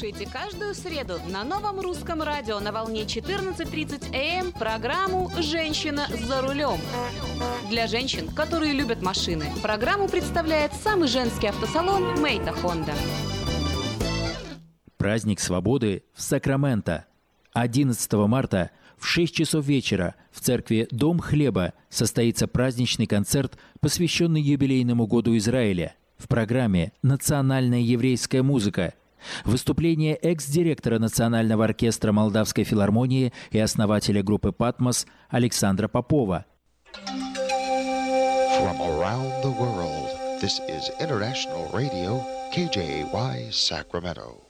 Слушайте каждую среду на новом русском радио на волне 14.30 АМ эм программу «Женщина за рулем». Для женщин, которые любят машины, программу представляет самый женский автосалон «Мейта Хонда». Праздник свободы в Сакраменто. 11 марта в 6 часов вечера в церкви «Дом хлеба» состоится праздничный концерт, посвященный юбилейному году Израиля. В программе «Национальная еврейская музыка», Выступление экс-директора Национального оркестра Молдавской филармонии и основателя группы «Патмос» Александра Попова. From around the world, this is International Radio, KJY, Sacramento.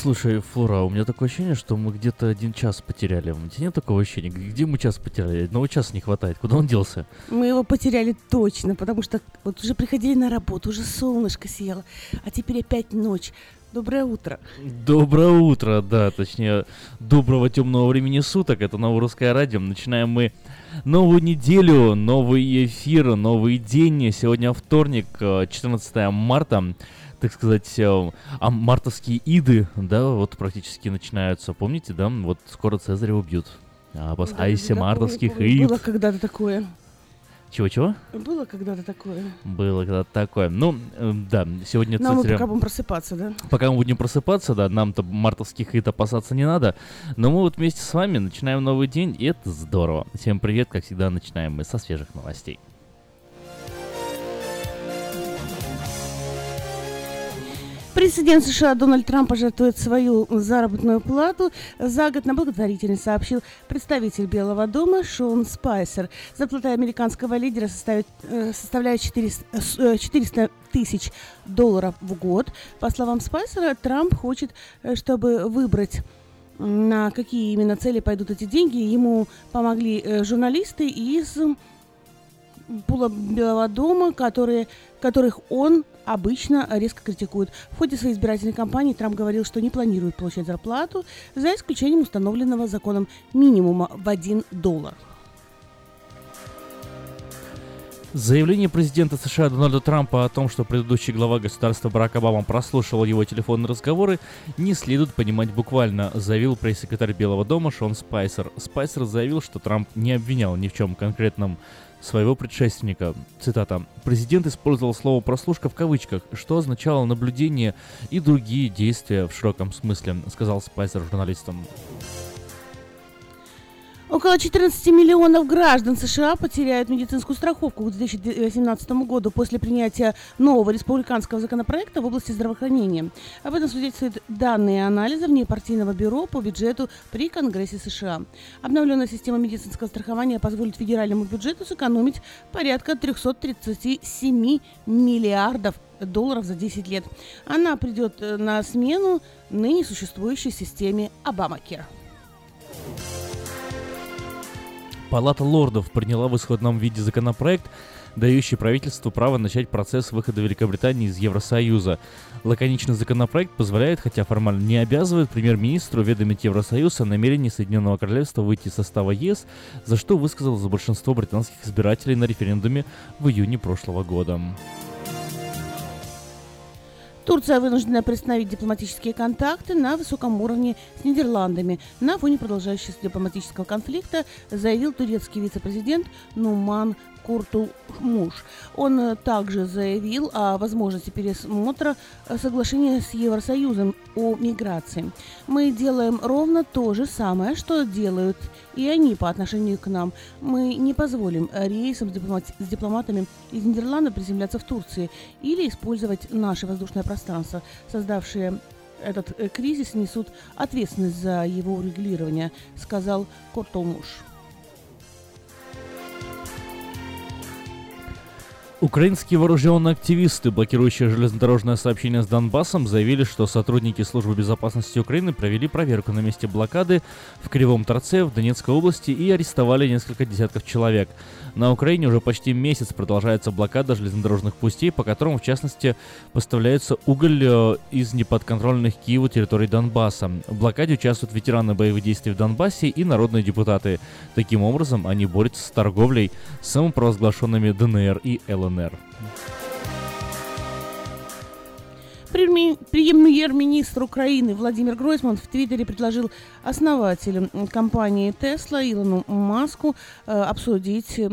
Слушай, Флора, у меня такое ощущение, что мы где-то один час потеряли. У тебя нет такого ощущения? Где мы час потеряли? Одного часа не хватает. Куда он делся? Мы его потеряли точно, потому что вот уже приходили на работу, уже солнышко сияло, а теперь опять ночь. Доброе утро. Доброе утро, да, точнее, доброго темного времени суток. Это Новорусское радио. Начинаем мы новую неделю, новый эфир, новый день. Сегодня вторник, 14 э, марта так сказать, э, а мартовские иды, да, вот практически начинаются. Помните, да, вот скоро Цезаря убьют. Опасайся да, мартовских помню, ид. Было когда-то такое. Чего-чего? Было когда-то такое. Было когда-то такое. Ну, э, да, сегодня Нам мы цитируем- пока будем просыпаться, да? Пока мы будем просыпаться, да, нам-то мартовских хит опасаться не надо. Но мы вот вместе с вами начинаем новый день, и это здорово. Всем привет, как всегда, начинаем мы со свежих новостей. Президент США Дональд Трамп пожертвует свою заработную плату за год на благотворительность, сообщил представитель Белого дома Шон Спайсер. Зарплата американского лидера составит, э, составляет 400, э, э, 400 тысяч долларов в год. По словам Спайсера, Трамп хочет, чтобы выбрать на какие именно цели пойдут эти деньги. Ему помогли журналисты из Белого дома, которые, которых он обычно резко критикует. В ходе своей избирательной кампании Трамп говорил, что не планирует получать зарплату, за исключением установленного законом минимума в 1 доллар. Заявление президента США Дональда Трампа о том, что предыдущий глава государства Барак Обама прослушивал его телефонные разговоры, не следует понимать буквально, заявил пресс-секретарь Белого дома Шон Спайсер. Спайсер заявил, что Трамп не обвинял ни в чем конкретном своего предшественника. Цитата. «Президент использовал слово «прослушка» в кавычках, что означало наблюдение и другие действия в широком смысле», сказал Спайсер журналистам. Около 14 миллионов граждан США потеряют медицинскую страховку к 2018 году после принятия нового республиканского законопроекта в области здравоохранения. Об этом свидетельствуют данные анализа внепартийного бюро по бюджету при Конгрессе США. Обновленная система медицинского страхования позволит федеральному бюджету сэкономить порядка 337 миллиардов долларов за 10 лет. Она придет э, на смену ныне существующей системе Обамакер. Палата лордов приняла в исходном виде законопроект, дающий правительству право начать процесс выхода Великобритании из Евросоюза. Лаконичный законопроект позволяет, хотя формально не обязывает, премьер-министру уведомить Евросоюз о намерении Соединенного Королевства выйти из состава ЕС, за что высказалось большинство британских избирателей на референдуме в июне прошлого года. Турция вынуждена приостановить дипломатические контакты на высоком уровне с Нидерландами. На фоне продолжающегося дипломатического конфликта, заявил турецкий вице-президент Нуман Куртулмуш. Он э, также заявил о возможности пересмотра э, соглашения с Евросоюзом о миграции. Мы делаем ровно то же самое, что делают и они по отношению к нам. Мы не позволим рейсам с, дипломати- с дипломатами из Нидерландов приземляться в Турции или использовать наше воздушное пространство, создавшие этот э, кризис несут ответственность за его урегулирование, сказал Кортолмуш. Украинские вооруженные активисты, блокирующие железнодорожное сообщение с Донбассом, заявили, что сотрудники Службы безопасности Украины провели проверку на месте блокады в Кривом Торце в Донецкой области и арестовали несколько десятков человек. На Украине уже почти месяц продолжается блокада железнодорожных путей, по которым, в частности, поставляется уголь э, из неподконтрольных Киеву территорий Донбасса. В блокаде участвуют ветераны боевых действий в Донбассе и народные депутаты. Таким образом, они борются с торговлей самопровозглашенными ДНР и ЛНР. Преми- Премьер-министр Украины Владимир Гройсман в Твиттере предложил основателю компании Tesla Илону Маску э, обсудить э,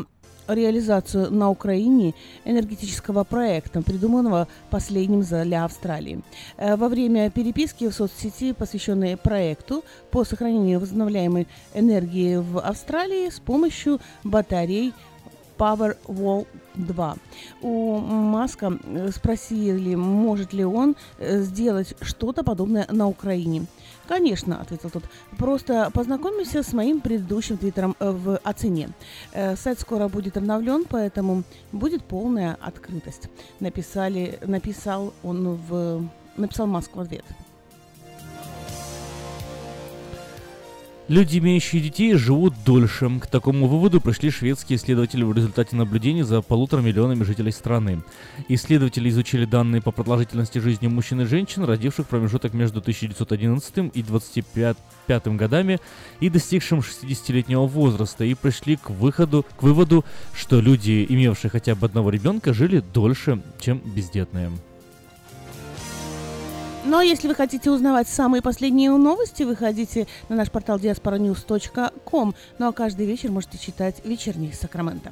реализацию на Украине энергетического проекта, придуманного последним для Австралии. Э, Во время переписки в соцсети, посвященной проекту по сохранению возобновляемой энергии в Австралии с помощью батарей Powerwall 2. У Маска э, спросили, может ли он э, сделать что-то подобное на Украине. Конечно, ответил тот. Просто познакомимся с моим предыдущим твиттером э, в о цене. Э, Сайт скоро будет обновлен, поэтому будет полная открытость. Написали, написал он в написал Маск в ответ. Люди, имеющие детей, живут дольше. К такому выводу пришли шведские исследователи в результате наблюдений за полутора миллионами жителей страны. Исследователи изучили данные по продолжительности жизни мужчин и женщин, родивших промежуток между 1911 и 25 годами и достигшим 60-летнего возраста, и пришли к, выходу, к выводу, что люди, имевшие хотя бы одного ребенка, жили дольше, чем бездетные. Ну а если вы хотите узнавать самые последние новости, выходите на наш портал diasporanews.com. Ну а каждый вечер можете читать «Вечерний Сакраменто».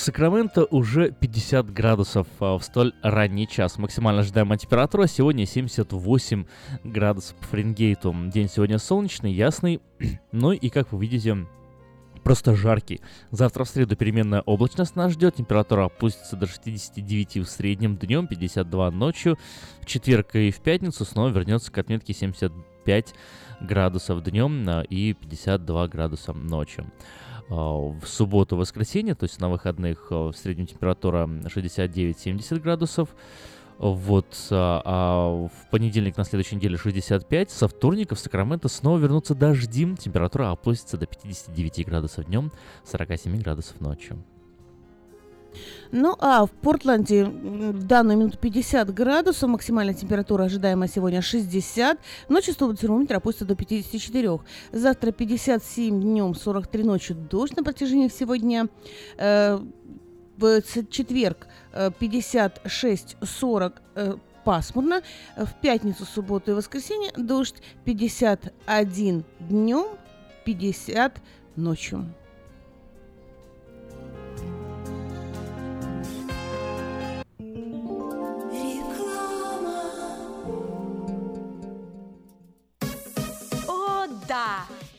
Сакраменто уже 50 градусов а, в столь ранний час. Максимально ожидаемая температура сегодня 78 градусов по Фаренгейту. День сегодня солнечный, ясный, ну и, как вы видите, просто жаркий. Завтра в среду переменная облачность нас ждет, температура опустится до 69 в среднем днем, 52 ночью. В четверг и в пятницу снова вернется к отметке 75 градусов днем а, и 52 градуса ночью. А, в субботу, воскресенье, то есть на выходных а, в среднем температура 69-70 градусов. Вот, а, а в понедельник на следующей неделе 65. Со вторника в Сакраменто снова вернутся дожди. Температура опустится до 59 градусов днем, 47 градусов ночью. Ну а в Портленде в данную минуту 50 градусов, максимальная температура ожидаемая сегодня 60, ночью столбик термометра опустится до 54. Завтра 57 днем, 43 ночью дождь на протяжении всего дня. Э, в четверг 56-40 э, э, пасмурно. В пятницу, субботу и воскресенье дождь 51 днем, 50 ночью. Да,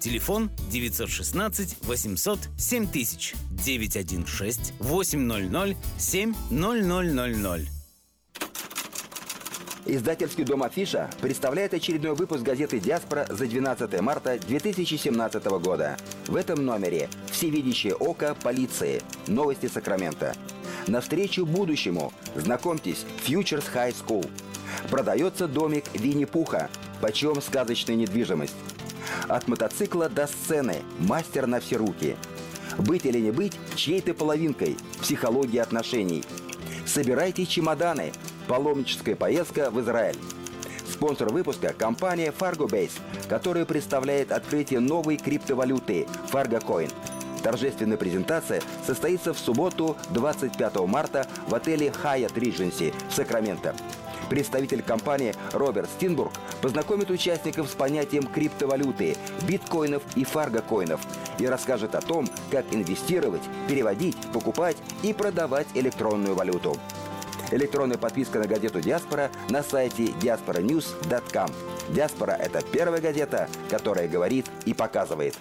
Телефон 916 800 7000 916 800 7000. Издательский дом «Афиша» представляет очередной выпуск газеты «Диаспора» за 12 марта 2017 года. В этом номере «Всевидящее око полиции. Новости Сакрамента». Навстречу будущему. Знакомьтесь, Futures High School. Продается домик Винни-Пуха. Почем сказочная недвижимость. От мотоцикла до сцены. Мастер на все руки. Быть или не быть чьей-то половинкой. Психология отношений. Собирайте чемоданы. Паломническая поездка в Израиль. Спонсор выпуска – компания FargoBase, которая представляет открытие новой криптовалюты FargoCoin. Торжественная презентация состоится в субботу 25 марта в отеле Hyatt Regency в Сакраменто. Представитель компании Роберт Стинбург познакомит участников с понятием криптовалюты, биткоинов и фаргокоинов и расскажет о том, как инвестировать, переводить, покупать и продавать электронную валюту. Электронная подписка на газету «Диаспора» на сайте diasporanews.com. «Диаспора» — это первая газета, которая говорит и показывает.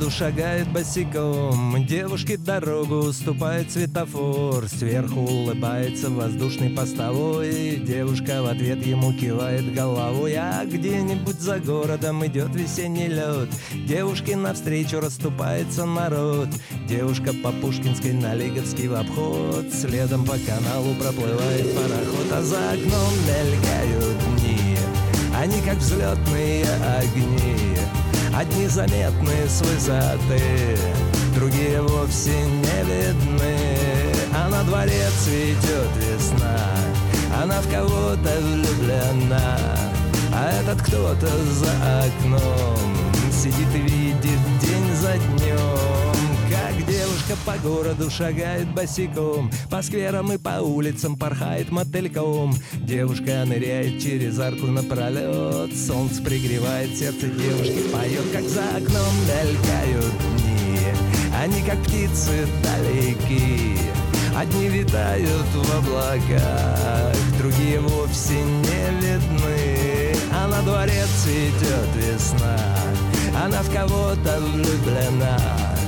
Городу шагает босиком. Девушке дорогу уступает светофор. Сверху улыбается воздушный постовой. Девушка в ответ ему кивает головой. А где-нибудь за городом идет весенний лед. Девушке навстречу расступается народ. Девушка по Пушкинской на Лиговский в обход. Следом по каналу проплывает пароход А за окном мелькают дни. Они как взлетные огни Одни заметны с высоты, другие вовсе не видны. А на дворе цветет весна, она в кого-то влюблена. А этот кто-то за окном сидит и видит день за днем. Как девушка по городу шагает босиком По скверам и по улицам порхает мотыльком. Девушка ныряет через арку напролет Солнце пригревает сердце девушки Поет, как за окном мелькают дни. Они как птицы далеки Одни витают в облаках Другие вовсе не видны. А на дворе цветет весна Она в кого-то влюблена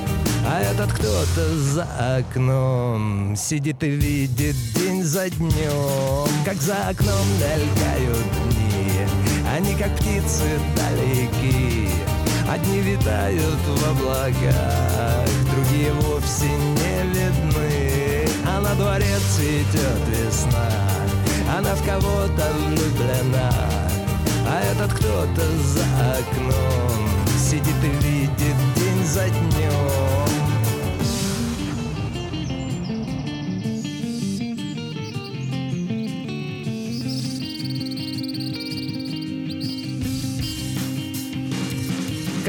а этот кто-то за окном Сидит и видит день за днем. Как за окном мелькают дни Они как птицы далеки. Одни витают в облаках Другие вовсе не видны. А на дворе цветет весна Она в кого-то влюблена. А этот кто-то за окном Сидит и видит день за днем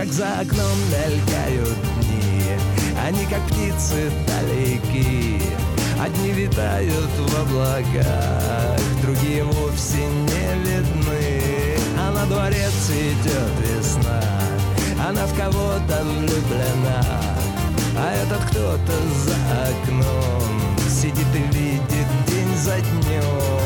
как за окном мелькают дни. Они как птицы далеки. Одни витают в облаках Другие вовсе не видны. А на дворе цветет весна Она в кого-то влюблена. А этот кто-то за окном Сидит и видит день за днем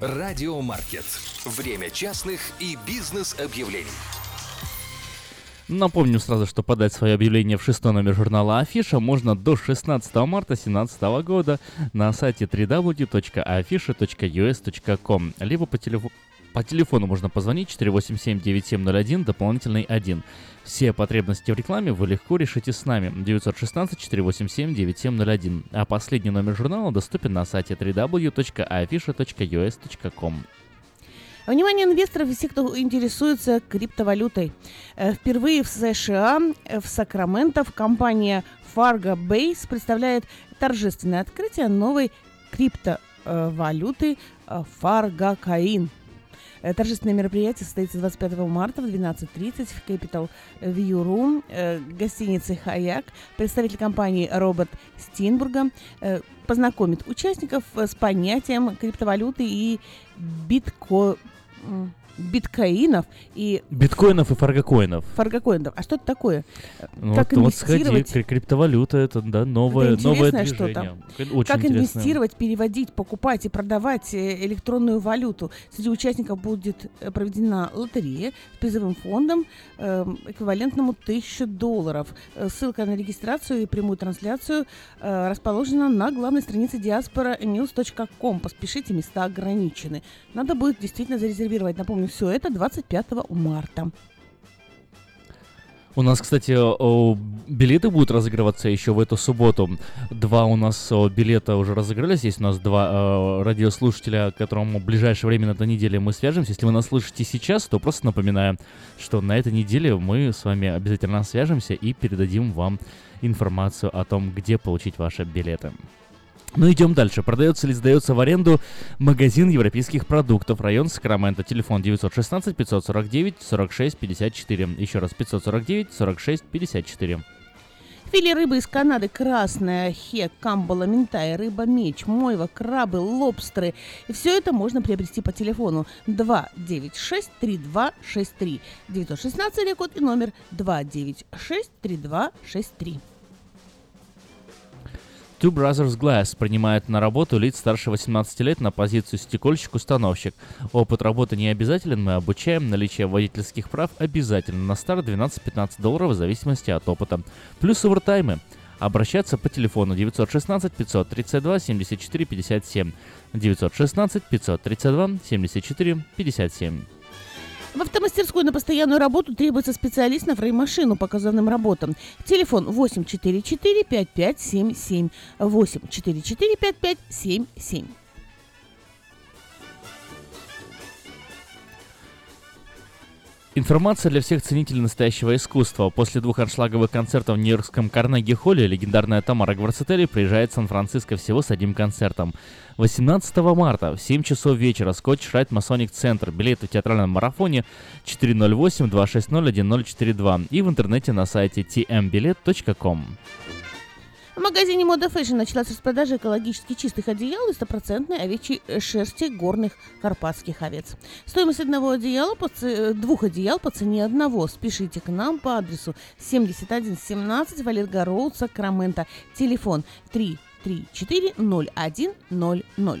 «Радио Маркет». Время частных и бизнес-объявлений. Напомню сразу, что подать свое объявление в шестой номер журнала Афиша можно до 16 марта 2017 года на сайте www.afisha.us.com либо по телефону по телефону можно позвонить 487-9701, дополнительный 1. Все потребности в рекламе вы легко решите с нами. 916-487-9701. А последний номер журнала доступен на сайте www.afisha.us.com. Внимание инвесторов и всех, кто интересуется криптовалютой. Э, Впервые в США, э, в Сакраменто, в компания Fargo Base представляет торжественное открытие новой криптовалюты э, Fargo Coin. Э, Торжественное мероприятие состоится 25 марта в 12.30 в Capital View Room э, гостиницы «Хаяк». Представитель компании Роберт Стинбурга э, познакомит участников с понятием криптовалюты и битко... биткоинов и Биткоинов и фаргокоинов. фаргокоинов. А что это такое? Ну, как вот, вот сходи, инвестировать? кри- криптовалюта это да, новое, Это новое движение. что-то. Очень как интересное. инвестировать, переводить, покупать и продавать э, электронную валюту. Среди участников будет э, проведена лотерея с призовым фондом эм, эквивалентному 1000 долларов. Э, Ссылка на регистрацию и прямую трансляцию э, расположена на главной странице diasporanews.com. Поспешите, места ограничены. Надо будет действительно зарезервировать. Напомню, все это 25 марта. У нас, кстати, билеты будут разыгрываться еще в эту субботу. Два у нас билета уже разыгрались. Есть у нас два радиослушателя, к которому в ближайшее время на этой неделе мы свяжемся. Если вы нас слышите сейчас, то просто напоминаю, что на этой неделе мы с вами обязательно свяжемся и передадим вам информацию о том, где получить ваши билеты. Ну, идем дальше. Продается или сдается в аренду магазин европейских продуктов. Район Сакраменто. Телефон 916 549 46 54. Еще раз 549 46 54. Филе рыбы из Канады красная, хек, камбала, минтай, рыба, меч, мойва, крабы, лобстеры. И все это можно приобрести по телефону 296-3263. 916 рекорд и номер 296-3263. Two Brothers Glass принимает на работу лиц старше 18 лет на позицию стекольщик-установщик. Опыт работы не обязателен, мы обучаем. Наличие водительских прав обязательно. На старт 12-15 долларов в зависимости от опыта. Плюс овертаймы. Обращаться по телефону 916 532 74 57. 916 532 74 57. В автомастерскую на постоянную работу требуется специалист на фрейм-машину по казанным работам. Телефон 844-5577. 844-5577. Информация для всех ценителей настоящего искусства. После двух аншлаговых концертов в Нью-Йоркском Карнеги-холле легендарная Тамара Гварцетели приезжает в Сан-Франциско всего с одним концертом. 18 марта в 7 часов вечера Скотч Райт Масоник Центр. Билеты в театральном марафоне 408-260-1042 и в интернете на сайте tmbilet.com. В магазине Мода Fashion началась распродажа экологически чистых одеял из стопроцентной овечьей шерсти горных карпатских овец. Стоимость одного одеяла, по ц- э, двух одеял по цене одного. Спешите к нам по адресу 7117 Валерго Роуд, Сакраменто. Телефон 334 0100.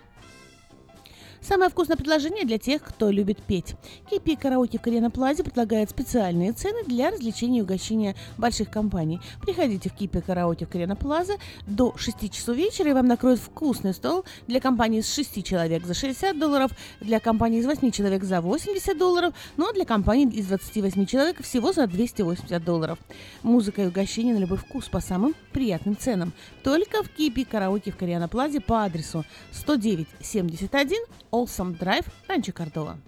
Самое вкусное предложение для тех, кто любит петь. Кипи Караоке в Карена Плазе предлагает специальные цены для развлечения и угощения больших компаний. Приходите в Кипи Караоке в Карена Плаза до 6 часов вечера, и вам накроют вкусный стол для компании с 6 человек за 60 долларов, для компании из 8 человек за 80 долларов, ну а для компании из 28 человек всего за 280 долларов. Музыка и угощение на любой вкус по самым приятным ценам. Только в Кипи Караоке в Кориана Плазе по адресу 10971 Олсом Драйв, Ранчо Кордова.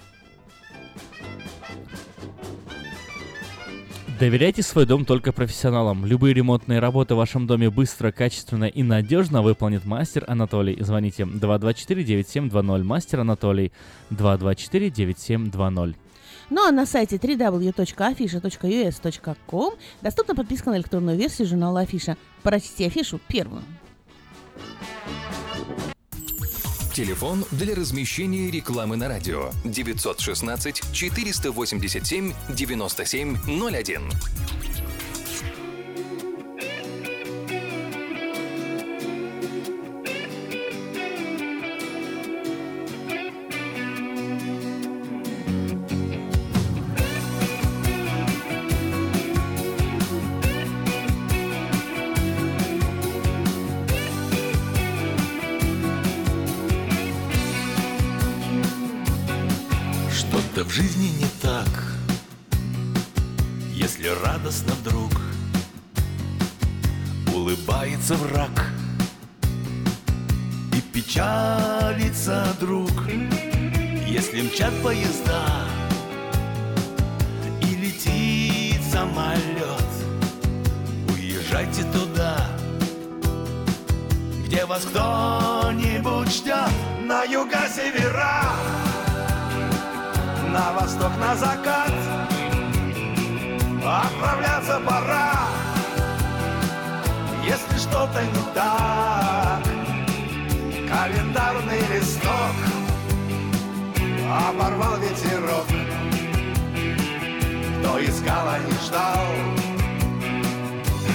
Доверяйте свой дом только профессионалам. Любые ремонтные работы в вашем доме быстро, качественно и надежно выполнит мастер Анатолий. Звоните 224-9720. Мастер Анатолий 224-9720. Ну а на сайте www.afisha.us.com доступна подписка на электронную версию журнала Афиша. Прочти афишу первую. Телефон для размещения рекламы на радио 916 487 9701.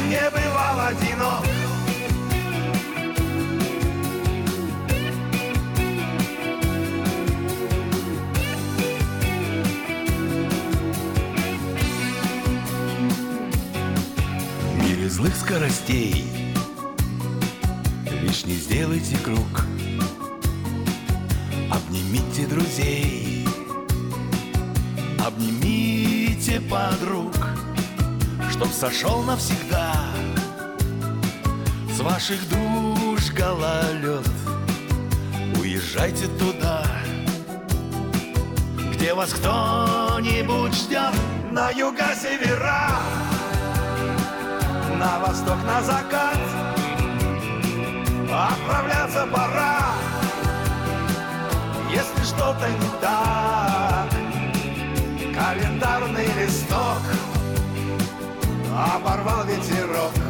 Не бывал одинок мире злых скоростей. Лишь не сделайте круг. Обнимите друзей. Обнимите подруг. Чтоб сошел навсегда ваших душ гололед. Уезжайте туда Где вас кто-нибудь ждет. На юга-севера на восток, на закат. Отправляться пора Если что-то не так. Календарный листок Оборвал ветерок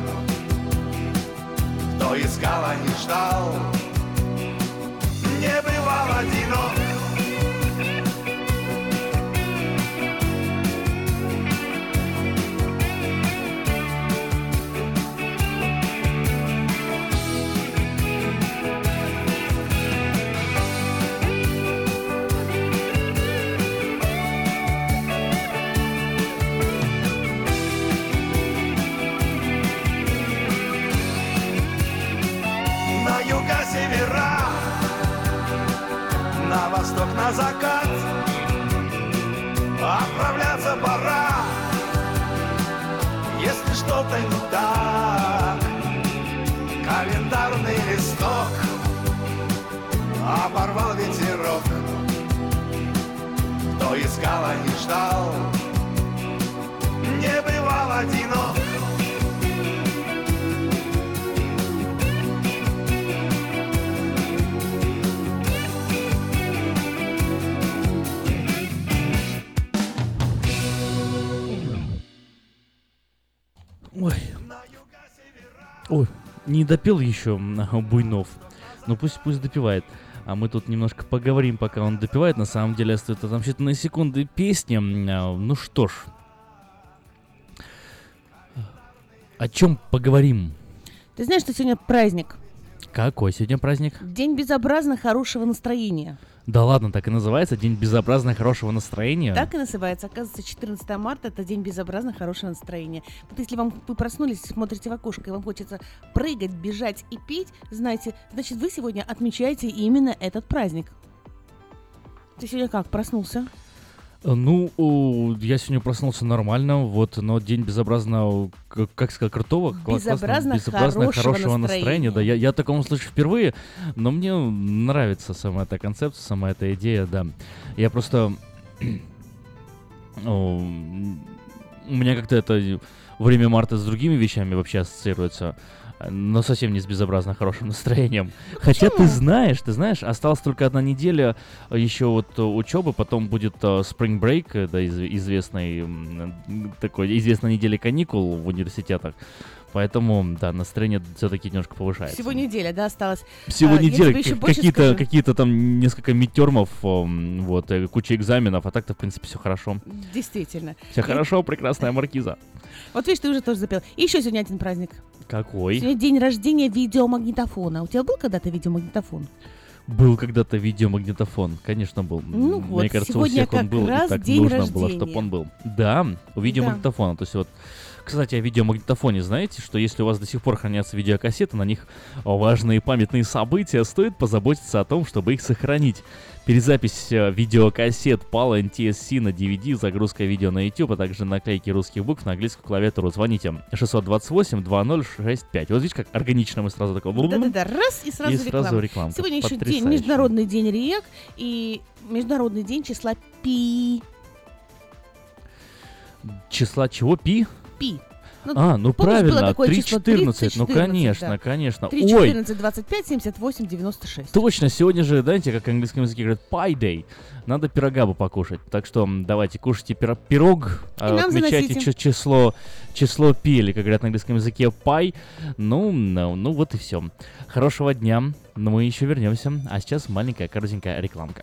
Кто искал, а не ждал Не бывал одинок что-то не так. Календарный листок оборвал ветерок. Кто искал, а не ждал, не бывал одинок. Не допел еще Буйнов. Ну пусть пусть допивает. А мы тут немножко поговорим, пока он допивает. На самом деле остается там считанные секунды песни. А, Ну что ж. О чем поговорим? Ты знаешь, что сегодня праздник? Какой сегодня праздник? День безобразно хорошего настроения. Да ладно, так и называется День безобразно хорошего настроения. Так и называется. Оказывается, 14 марта это день безобразно хорошего настроения. Вот если вам вы проснулись, смотрите в окошко, и вам хочется прыгать, бежать и петь, знаете, значит, вы сегодня отмечаете именно этот праздник. Ты сегодня как, проснулся? Ну, о, я сегодня проснулся нормально, вот, но день безобразно, к- как сказать, крутого, Безобразно безобразно хорошего настроения. Да, я, я о таком слышу впервые, но мне нравится сама эта концепция, сама эта идея, да. Я просто... у меня как-то это время марта с другими вещами вообще ассоциируется, э, но совсем не с безобразно хорошим настроением. Хотя ты знаешь, ты знаешь, осталась только одна неделя еще вот э, учебы, потом будет э, Spring Break, э, да, из- известный м, такой известная неделя каникул в университетах. Поэтому, да, настроение все-таки немножко повышается. Всего неделя, да, осталось. Всего А, неделя, какие-то, какие-то там несколько мидтермов, м, вот, куча экзаменов, а так-то, в принципе, все хорошо. Действительно. Все И- хорошо, прекрасная маркиза. Вот видишь, ты уже тоже запел. И еще сегодня один праздник. Какой? Сегодня день рождения видеомагнитофона. У тебя был когда-то видеомагнитофон? Был когда-то видеомагнитофон, конечно, был. Ну Мне вот, кажется, у всех он был, и так день нужно было, рождения. чтобы он был. Да, у видеомагнитофона. То есть вот, кстати, о видеомагнитофоне, знаете, что если у вас до сих пор хранятся видеокассеты, на них важные памятные события, стоит позаботиться о том, чтобы их сохранить. Перезапись э, видеокассет PAL NTSC на DVD, загрузка видео на YouTube, а также наклейки русских букв на английскую клавиатуру. Звоните 628-2065. Вот видишь, как органично мы сразу такой... Да-да-да, раз и сразу И реклама. сразу рекламка. Сегодня еще день. Международный день РЕК и Международный день числа Пи. Числа чего? Пи? Пи. а, ну помнишь, было правильно, такое 3.14, число? ну 30-14, конечно, да. конечно. 3, Ой, 14, 25, 78, 96. точно, сегодня же, знаете, как в английском языке говорят, pie day. Надо пирога бы покушать. Так что давайте, кушайте пиро- пирог, а, нам отмечайте заносите. чи- число, число пи, или, как говорят на английском языке, пай. Ну, ну, ну вот и все. Хорошего дня, но мы еще вернемся. А сейчас маленькая коротенькая рекламка.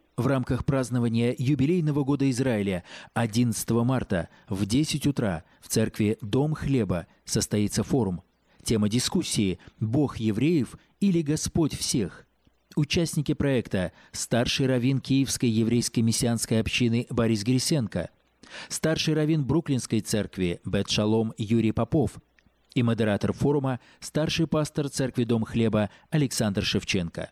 В рамках празднования юбилейного года Израиля 11 марта в 10 утра в церкви Дом Хлеба состоится форум. Тема дискуссии «Бог евреев или Господь всех?». Участники проекта – старший раввин Киевской еврейской мессианской общины Борис Грисенко, старший раввин Бруклинской церкви Бет Шалом Юрий Попов и модератор форума – старший пастор церкви Дом Хлеба Александр Шевченко.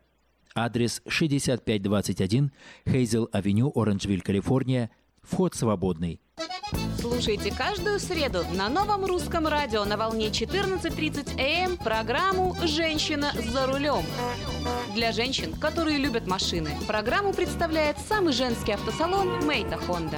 Адрес 6521 Хейзел-авеню, Оранжвиль, Калифорния. Вход свободный. Слушайте каждую среду на новом русском радио на волне 14.30 АМ программу «Женщина за рулем». Для женщин, которые любят машины, программу представляет самый женский автосалон «Мейта Хонда».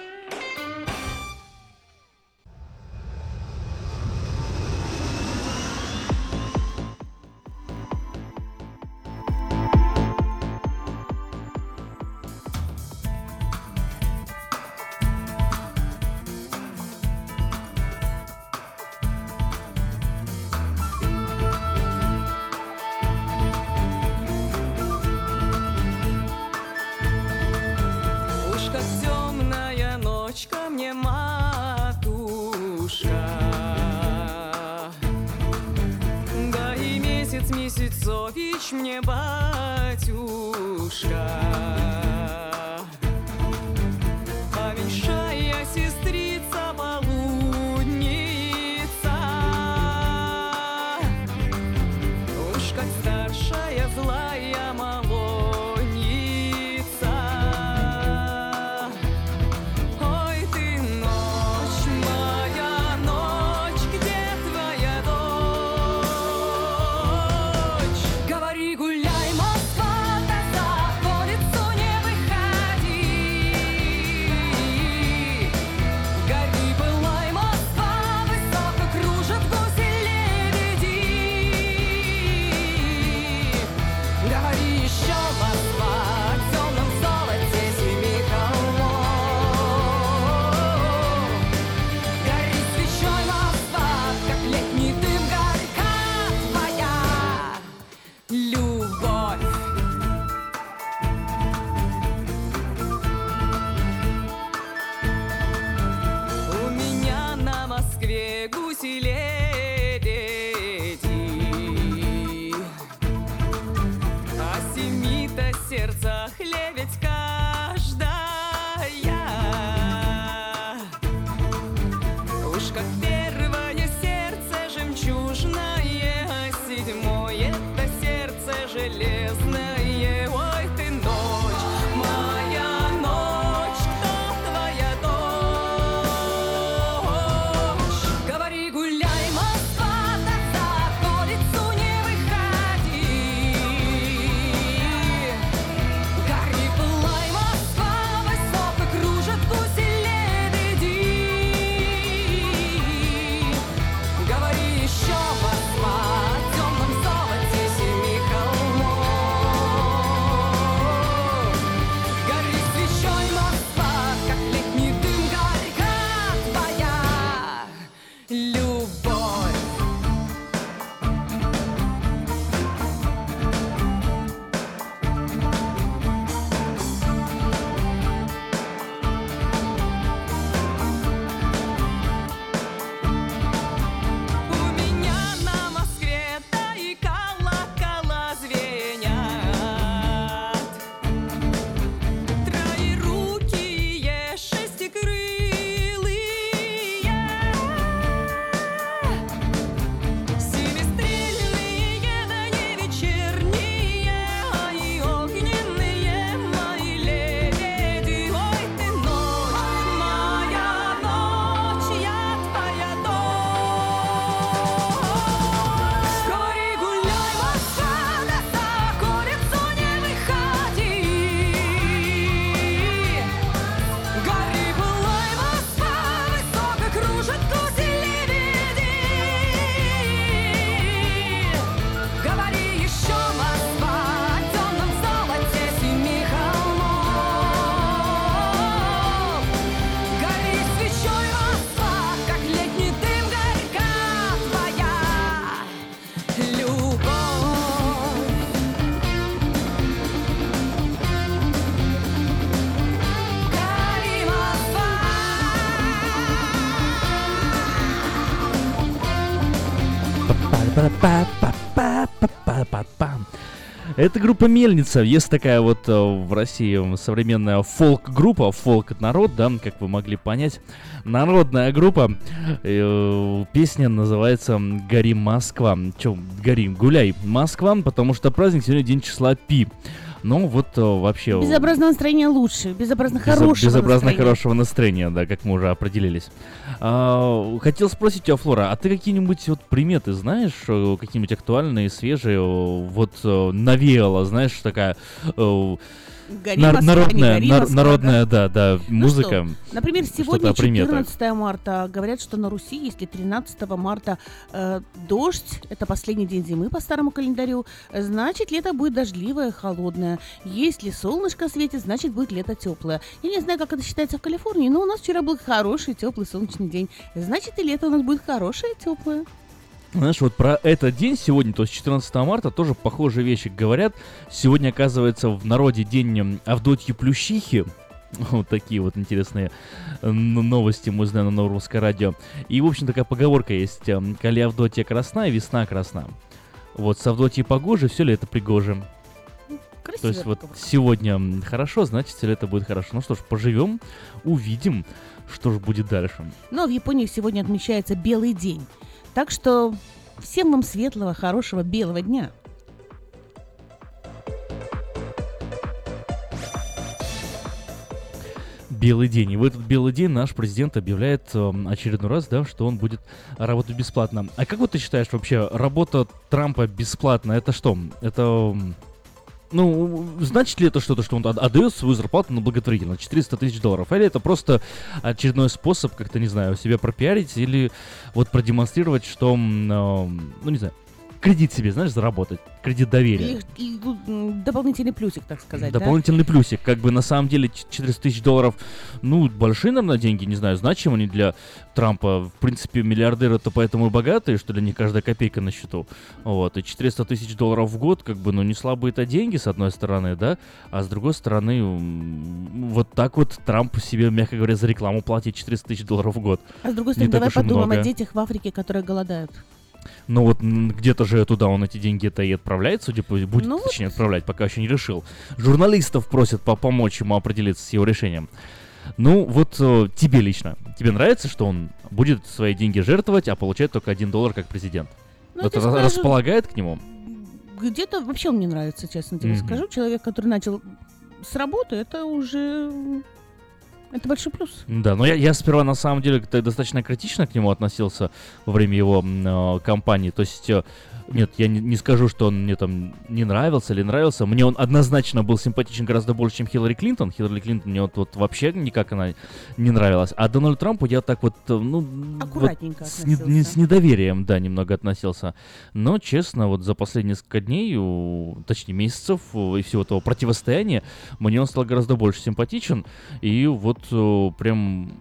Это группа Мельница. Есть такая вот э, в России современная фолк-группа. Фолк это народ, да, как вы могли понять. Народная группа. Э, Песня называется «Гори Москва». Че, гори, гуляй, Москва, потому что праздник сегодня день числа Пи. Ну вот э, вообще... Безобразное настроение лучше, безобразно Безо- хорошего Безобразно настроения. хорошего настроения, да, как мы уже определились. А, хотел спросить тебя, Флора, а ты какие-нибудь вот приметы знаешь, э, какие-нибудь актуальные, свежие, э, вот э, навеяла, знаешь, такая Гори, нар- Москва, народная, гори, нар- Москва, народная, да, да, Ну музыка. что, например, сегодня о приметах. 14 марта. Говорят, что на Руси, если 13 марта э, дождь, это последний день зимы по старому календарю, значит лето будет дождливое, холодное. Если солнышко светит, значит будет лето теплое. Я не знаю, как это считается в Калифорнии, но у нас вчера был хороший, теплый, солнечный день. Значит и лето у нас будет хорошее, теплое. Знаешь, вот про этот день сегодня, то есть 14 марта, тоже похожие вещи говорят. Сегодня, оказывается, в народе день м, Авдотьи Плющихи. Вот такие вот интересные новости мы знаем на Новом Русское радио. И, в общем, такая поговорка есть. эм, «Коли Авдотья красна, весна красна». Вот с Авдотьей погоже, все ли это пригоже. То есть вот сегодня м, хорошо, значит, все лето будет хорошо. Ну что ж, поживем, увидим, что же будет дальше. Но в Японии сегодня отмечается белый день. Так что всем вам светлого, хорошего белого дня. Белый день. И в этот белый день наш президент объявляет эм, очередной раз, да, что он будет работать бесплатно. А как вот ты считаешь вообще, работа Трампа бесплатно, это что? Это... Ну, значит ли это что-то, что он от- отдает свою зарплату на благотворительность, 400 тысяч долларов? Или это просто очередной способ, как-то, не знаю, себя пропиарить или вот продемонстрировать, что, эм, ну, не знаю, кредит себе, знаешь, заработать, кредит доверия. И, и дополнительный плюсик, так сказать, да? Дополнительный плюсик, как бы на самом деле ч- 400 тысяч долларов, ну, большие, наверное, деньги, не знаю, значимы они для Трампа. В принципе, миллиардеры-то поэтому и богатые, что для них каждая копейка на счету. Вот, и 400 тысяч долларов в год, как бы, ну, не слабые это деньги, с одной стороны, да, а с другой стороны, вот так вот Трамп себе, мягко говоря, за рекламу платит 400 тысяч долларов в год. А с другой Не стороны, так давай подумаем много. о детях в Африке, которые голодают. Ну вот где-то же туда он эти деньги-то и отправляет, судя по будет, Ну точнее, отправлять, пока еще не решил. Журналистов просят по помочь ему определиться с его решением. Ну, вот э, тебе лично. Тебе нравится, что он будет свои деньги жертвовать, а получает только один доллар как президент? Ну, это скажу, располагает к нему? Где-то вообще он мне нравится, честно тебе Мгм. скажу. Человек, который начал с работы, это уже... Это большой плюс. Да, но я, я сперва на самом деле достаточно критично к нему относился во время его э, кампании. То есть, э, нет, я не, не скажу, что он мне там не нравился или нравился. Мне он однозначно был симпатичен гораздо больше, чем Хиллари Клинтон. Хиллари Клинтон мне вот, вот вообще никак она не нравилась. А Дональду Трампу я так вот, э, ну... вот Аккуратненько с, не- не- с недоверием, да, немного относился. Но, честно, вот за последние несколько дней, у- точнее месяцев и всего этого противостояния, мне он стал гораздо больше симпатичен. И вот э, прям,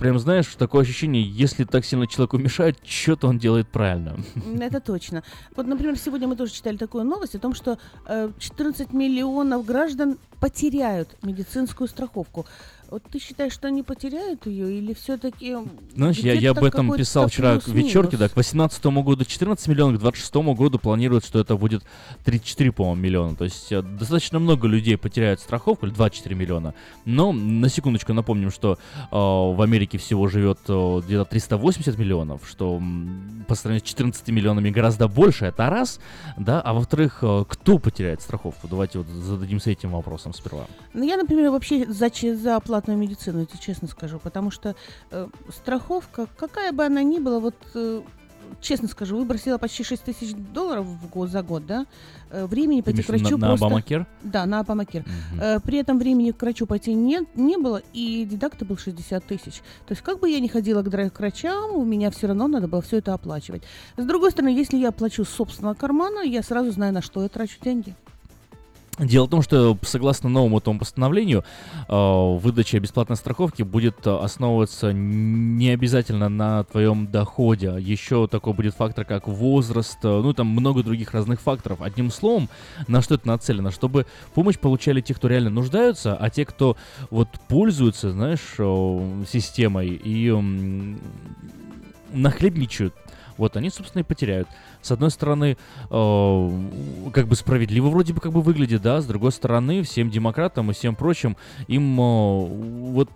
прям знаешь, такое ощущение, если так сильно человеку мешает, что-то он делает правильно. Это точно. Вот, например, сегодня мы тоже читали такую новость о том, что э, 14 миллионов граждан потеряют медицинскую страховку. Вот ты считаешь, что они потеряют ее или все-таки... Знаешь, я, я об этом писал вчера к вечерке, да, к 18 году 14 миллионов, к 26 году планируют, что это будет 34, по-моему, миллиона. То есть э, достаточно много людей потеряют страховку, или 24 миллиона. Но на секундочку напомним, что э, в Америке всего живет э, где-то 380 миллионов, что м, по сравнению с 14 миллионами гораздо больше, это раз, да, а во-вторых, э, кто потеряет страховку? Давайте вот зададимся этим вопросом сперва. Ну, я, например, вообще за, за платную медицину, я тебе честно скажу, потому что э, страховка, какая бы она ни была, вот э, честно скажу, выбросила почти 6 тысяч долларов в год, за год, да, э, времени пойти к врачу на- на просто... Obamacare? Да, на Обамакер. Э, при этом времени к врачу пойти не, не было, и дедакт был 60 тысяч. То есть как бы я ни ходила к, к врачам, у меня все равно надо было все это оплачивать. С другой стороны, если я плачу с собственного кармана, я сразу знаю, на что я трачу деньги. Дело в том, что согласно новому этому постановлению, э, выдача бесплатной страховки будет э, основываться не обязательно на твоем доходе. Еще такой будет фактор, как возраст, э, ну там много других разных факторов. Одним словом, на что это нацелено? Чтобы помощь получали те, кто реально нуждаются, а те, кто вот пользуются, знаешь, э, системой и м, нахлебничают, вот они, собственно, и потеряют. С одной стороны, э, как бы справедливо вроде бы как бы выглядит, да, с другой стороны, всем демократам и всем прочим, им э, вот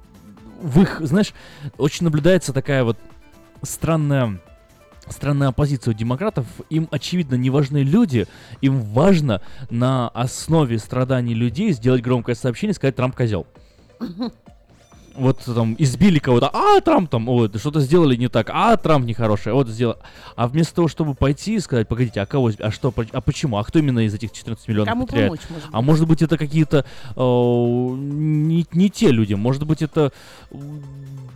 в их, знаешь, очень наблюдается такая вот странная странная оппозиция у демократов. Им, очевидно, не важны люди. Им важно на основе страданий людей сделать громкое сообщение и сказать «Трамп козел». вот там избили кого-то, а Трамп там, вот, что-то сделали не так, а Трамп нехороший, вот сделал. А вместо того, чтобы пойти и сказать, погодите, а кого, а что, а почему, а кто именно из этих 14 миллионов Кому потеряет? помочь, может а может быть это какие-то э, не, не те люди, может быть это м,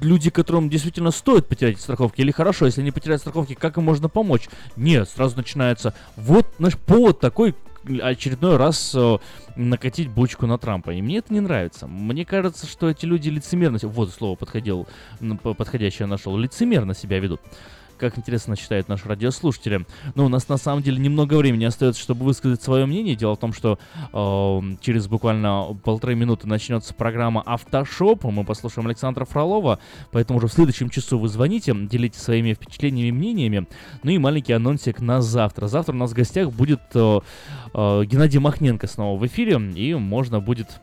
люди, которым действительно стоит потерять страховки, или хорошо, если они потеряют страховки, как им можно помочь? Нет, сразу начинается, вот наш повод такой, очередной раз э, накатить бочку на Трампа. И мне это не нравится. Мне кажется, что эти люди лицемерно... Вот слово подходил, подходящее нашел. Лицемерно себя ведут. Как интересно считают наши радиослушатели. Но у нас на самом деле немного времени остается, чтобы высказать свое мнение. Дело в том, что э, через буквально полторы минуты начнется программа «Автошоп». Мы послушаем Александра Фролова. Поэтому уже в следующем часу вы звоните, делитесь своими впечатлениями и мнениями. Ну и маленький анонсик на завтра. Завтра у нас в гостях будет э, Геннадий Махненко снова в эфире. И можно будет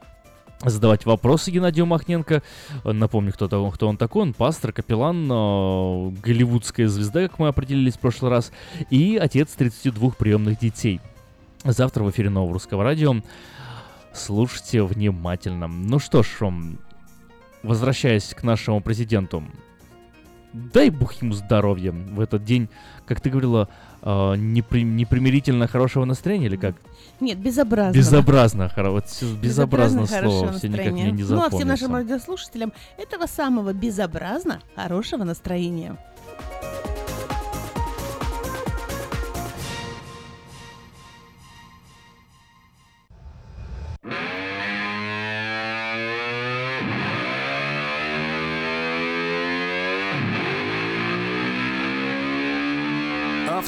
задавать вопросы Геннадию Махненко. Напомню, кто, то- кто он такой. Он пастор, капеллан, э, голливудская звезда, как мы определились в прошлый раз, и отец 32 приемных детей. Завтра в эфире Нового Русского Радио. Слушайте внимательно. Ну что ж, возвращаясь к нашему президенту. Дай бог ему здоровья в этот день, как ты говорила, э, непри- непримирительно хорошего настроения или как? Нет, безобразно. Безобразно, хоро- вот всё безобразно слово, все никак мне не Ну, а всем запомнится. нашим радиослушателям этого самого безобразно хорошего настроения.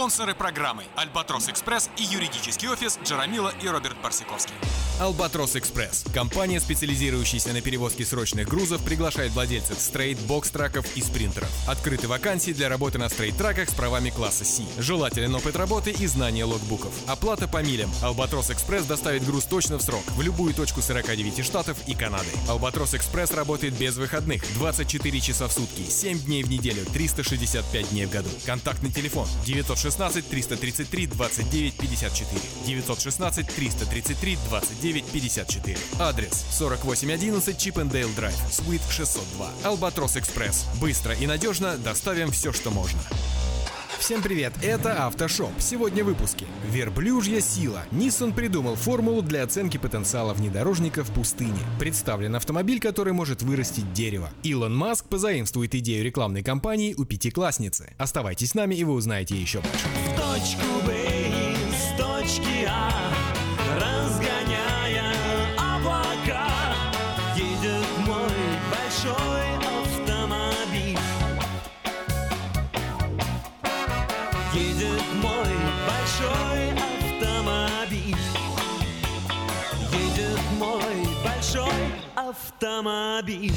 Спонсоры программы «Альбатрос Экспресс» и юридический офис Джарамила и Роберт Барсиковский. Албатрос Экспресс. Компания, специализирующаяся на перевозке срочных грузов, приглашает владельцев стрейт, бокс-траков и спринтеров. Открыты вакансии для работы на стрейт-траках с правами класса C. Желателен опыт работы и знание логбуков. Оплата по милям. Албатрос Экспресс доставит груз точно в срок, в любую точку 49 штатов и Канады. Албатрос Экспресс работает без выходных, 24 часа в сутки, 7 дней в неделю, 365 дней в году. Контактный телефон 916 333 29 54. 916 333 29 54. Адрес 4811 Чипендейл Драйв, Суит 602. Албатрос Экспресс. Быстро и надежно доставим все, что можно. Всем привет, это Автошоп. Сегодня в выпуске. Верблюжья сила. Nissan придумал формулу для оценки потенциала внедорожника в пустыне. Представлен автомобиль, который может вырастить дерево. Илон Маск позаимствует идею рекламной кампании у пятиклассницы. Оставайтесь с нами, и вы узнаете еще больше. В точку Б из точки А автомобиль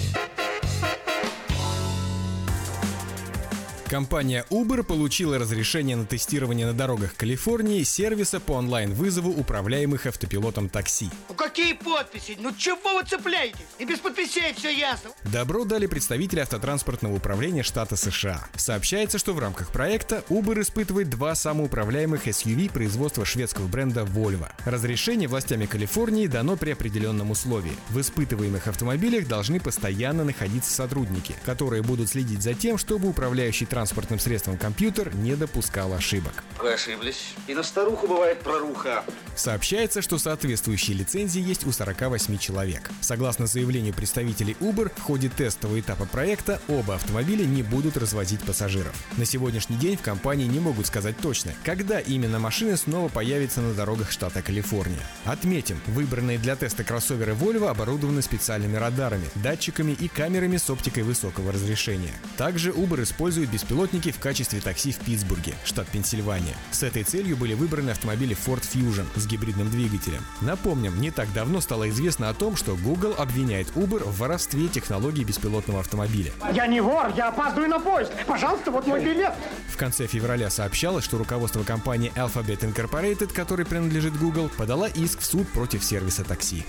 Компания Uber получила разрешение на тестирование на дорогах Калифорнии сервиса по онлайн-вызову управляемых автопилотом такси. Ну какие подписи? Ну чего вы цепляетесь? И без подписей все ясно. Добро дали представители автотранспортного управления штата США. Сообщается, что в рамках проекта Uber испытывает два самоуправляемых SUV производства шведского бренда Volvo. Разрешение властями Калифорнии дано при определенном условии. В испытываемых автомобилях должны постоянно находиться сотрудники, которые будут следить за тем, чтобы управляющий транспортным средством компьютер не допускал ошибок. Вы ошиблись. И на старуху бывает проруха. Сообщается, что соответствующие лицензии есть у 48 человек. Согласно заявлению представителей Uber, в ходе тестового этапа проекта оба автомобиля не будут развозить пассажиров. На сегодняшний день в компании не могут сказать точно, когда именно машины снова появятся на дорогах штата Калифорния. Отметим, выбранные для теста кроссоверы Volvo оборудованы специальными радарами, датчиками и камерами с оптикой высокого разрешения. Также Uber использует беспилотники в качестве такси в Питтсбурге, штат Пенсильвания. С этой целью были выбраны автомобили Ford Fusion с гибридным двигателем. Напомним, не так давно стало известно о том, что Google обвиняет Uber в воровстве технологий беспилотного автомобиля. Я не вор, я опаздываю на поезд. Пожалуйста, вот мой билет. В конце февраля сообщалось, что руководство компании Alphabet Incorporated, которой принадлежит Google, подала иск в суд против сервиса такси.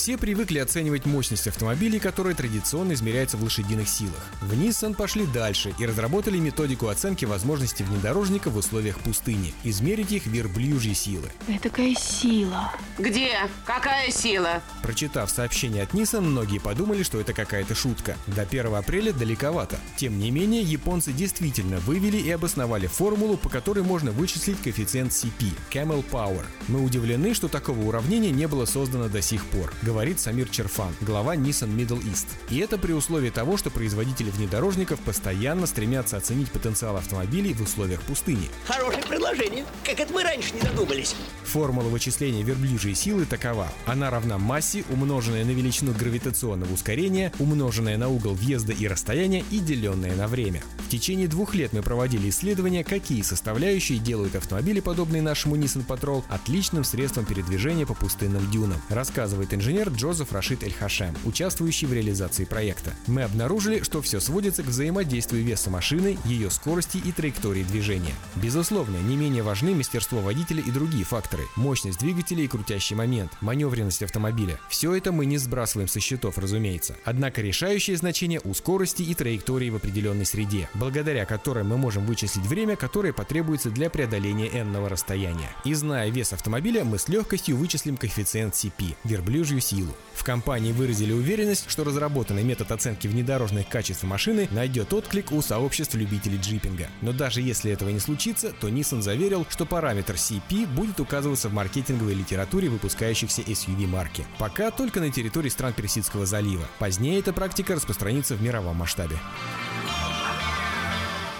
Все привыкли оценивать мощность автомобилей, которая традиционно измеряется в лошадиных силах. В Nissan пошли дальше и разработали методику оценки возможностей внедорожника в условиях пустыни. Измерить их верблюжьи силы. Такая сила. Где? Какая сила? Прочитав сообщение от Nissan, многие подумали, что это какая-то шутка. До 1 апреля далековато. Тем не менее, японцы действительно вывели и обосновали формулу, по которой можно вычислить коэффициент CP – Camel Power. Мы удивлены, что такого уравнения не было создано до сих пор, говорит Самир Черфан, глава Nissan Middle East. И это при условии того, что производители внедорожников постоянно стремятся оценить потенциал автомобилей в условиях пустыни. Хорошее предложение. Как это мы раньше не додумались? Формула вычисления верблюжьей силы такова. Она равна массе, умноженная на величину гравитационного ускорения, умноженная на угол въезда и расстояния и деленная на время. В течение двух лет мы проводили исследования, какие составляющие делают автомобили, подобные нашему Nissan Patrol, отличным средством передвижения по пустынным дюнам, рассказывает инженер Джозеф Рашид Эль Хашем, участвующий в реализации проекта. Мы обнаружили, что все сводится к взаимодействию веса машины, ее скорости и траектории движения. Безусловно, не менее важны мастерство водителя и другие факторы – мощность двигателя и крутящий момент, маневренность автомобиля. Все это мы не сбрасываем со счетов, разумеется. Однако решающее значение у скорости и траектории в определенной среде, благодаря которой мы можем вычислить время, которое потребуется для преодоления n-ного расстояния. И зная вес автомобиля, мы с легкостью вычислим коэффициент CP – верблюжью силу. В компании выразили уверенность, что разработанный метод оценки внедорожных качеств машины найдет отклик у сообществ любителей джипинга. Но даже если этого не случится, то Nissan заверил, что параметр CP будет указываться в маркетинговой литературе выпускающихся SUV марки. Пока только на территории стран Персидского залива. Позднее эта практика распространится в мировом масштабе.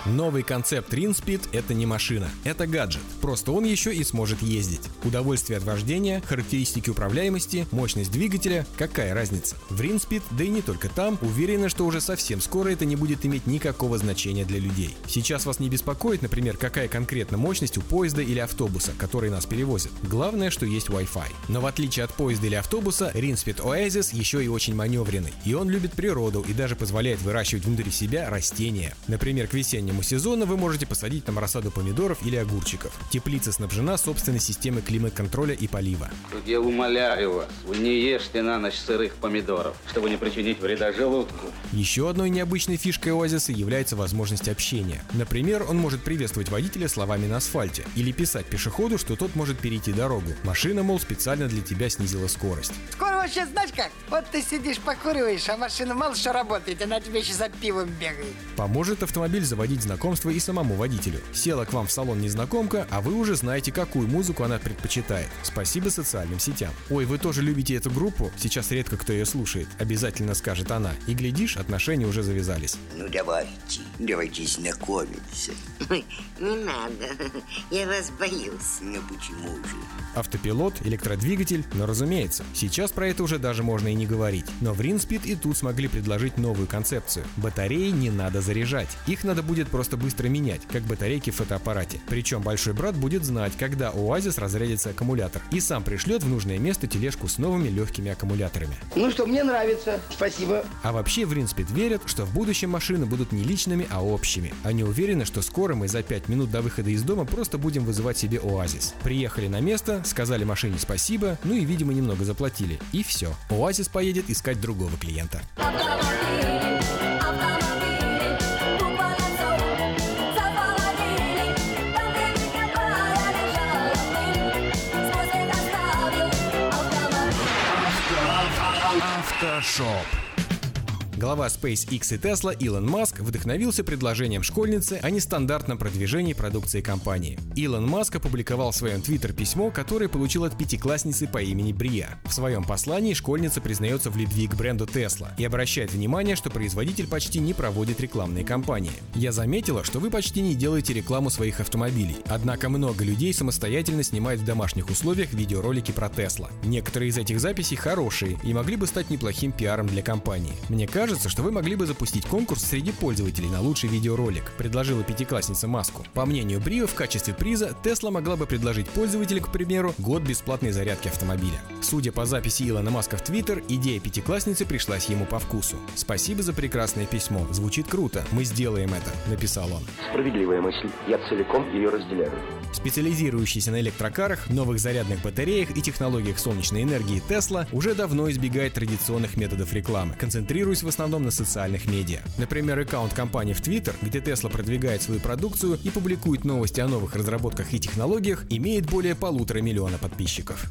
Новый концепт RinSpeed – это не машина, это гаджет. Просто он еще и сможет ездить. Удовольствие от вождения, характеристики управляемости, мощность двигателя – какая разница? В RinSpeed, да и не только там, уверены, что уже совсем скоро это не будет иметь никакого значения для людей. Сейчас вас не беспокоит, например, какая конкретно мощность у поезда или автобуса, который нас перевозит. Главное, что есть Wi-Fi. Но в отличие от поезда или автобуса, RinSpeed Oasis еще и очень маневренный. И он любит природу и даже позволяет выращивать внутри себя растения. Например, к весеннему зимнему сезону вы можете посадить там рассаду помидоров или огурчиков. Теплица снабжена собственной системой климат-контроля и полива. Я умоляю вас, вы не ешьте на ночь сырых помидоров, чтобы не причинить вреда желудку. Еще одной необычной фишкой Оазиса является возможность общения. Например, он может приветствовать водителя словами на асфальте или писать пешеходу, что тот может перейти дорогу. Машина, мол, специально для тебя снизила скорость. Скоро вообще знаешь как? Вот ты сидишь, покуриваешь, а машина мало что работает, она тебе еще за пивом бегает. Поможет автомобиль заводить знакомство и самому водителю. Села к вам в салон незнакомка, а вы уже знаете, какую музыку она предпочитает. Спасибо социальным сетям. Ой, вы тоже любите эту группу? Сейчас редко кто ее слушает. Обязательно скажет она. И глядишь, отношения уже завязались. Ну давайте, давайте знакомиться. Ой, не надо, я вас боюсь. Ну почему же? Автопилот, электродвигатель, но разумеется, сейчас про это уже даже можно и не говорить. Но в RinSpeed и тут смогли предложить новую концепцию. Батареи не надо заряжать. Их надо будет просто быстро менять, как батарейки в фотоаппарате. Причем большой брат будет знать, когда у Оазис разрядится аккумулятор. И сам пришлет в нужное место тележку с новыми легкими аккумуляторами. Ну что, мне нравится, спасибо. А вообще в RinSpeed верят, что в будущем машины будут не личными, а общими. Они уверены, что скоро мы за 5 минут до выхода из дома просто будем вызывать себе Оазис. Приехали на место, сказали машине спасибо, ну и, видимо, немного заплатили. И все. Оазис поедет искать другого клиента. Автошоп. Глава SpaceX и Tesla Илон Маск вдохновился предложением школьницы о нестандартном продвижении продукции компании. Илон Маск опубликовал в своем твиттер письмо, которое получил от пятиклассницы по имени Брия. В своем послании школьница признается в любви к бренду Tesla и обращает внимание, что производитель почти не проводит рекламные кампании. «Я заметила, что вы почти не делаете рекламу своих автомобилей, однако много людей самостоятельно снимают в домашних условиях видеоролики про Tesla. Некоторые из этих записей хорошие и могли бы стать неплохим пиаром для компании. Мне кажется, что вы могли бы запустить конкурс среди пользователей на лучший видеоролик, предложила пятиклассница Маску. По мнению Брио, в качестве приза Тесла могла бы предложить пользователю, к примеру, год бесплатной зарядки автомобиля. Судя по записи Илона Маска в Твиттер, идея пятиклассницы пришлась ему по вкусу. Спасибо за прекрасное письмо. Звучит круто. Мы сделаем это, написал он. Справедливая мысль. Я целиком ее разделяю. Специализирующийся на электрокарах, новых зарядных батареях и технологиях солнечной энергии Tesla уже давно избегает традиционных методов рекламы, концентрируясь в основном на социальных медиа. Например, аккаунт компании в Twitter, где Tesla продвигает свою продукцию и публикует новости о новых разработках и технологиях, имеет более полутора миллиона подписчиков.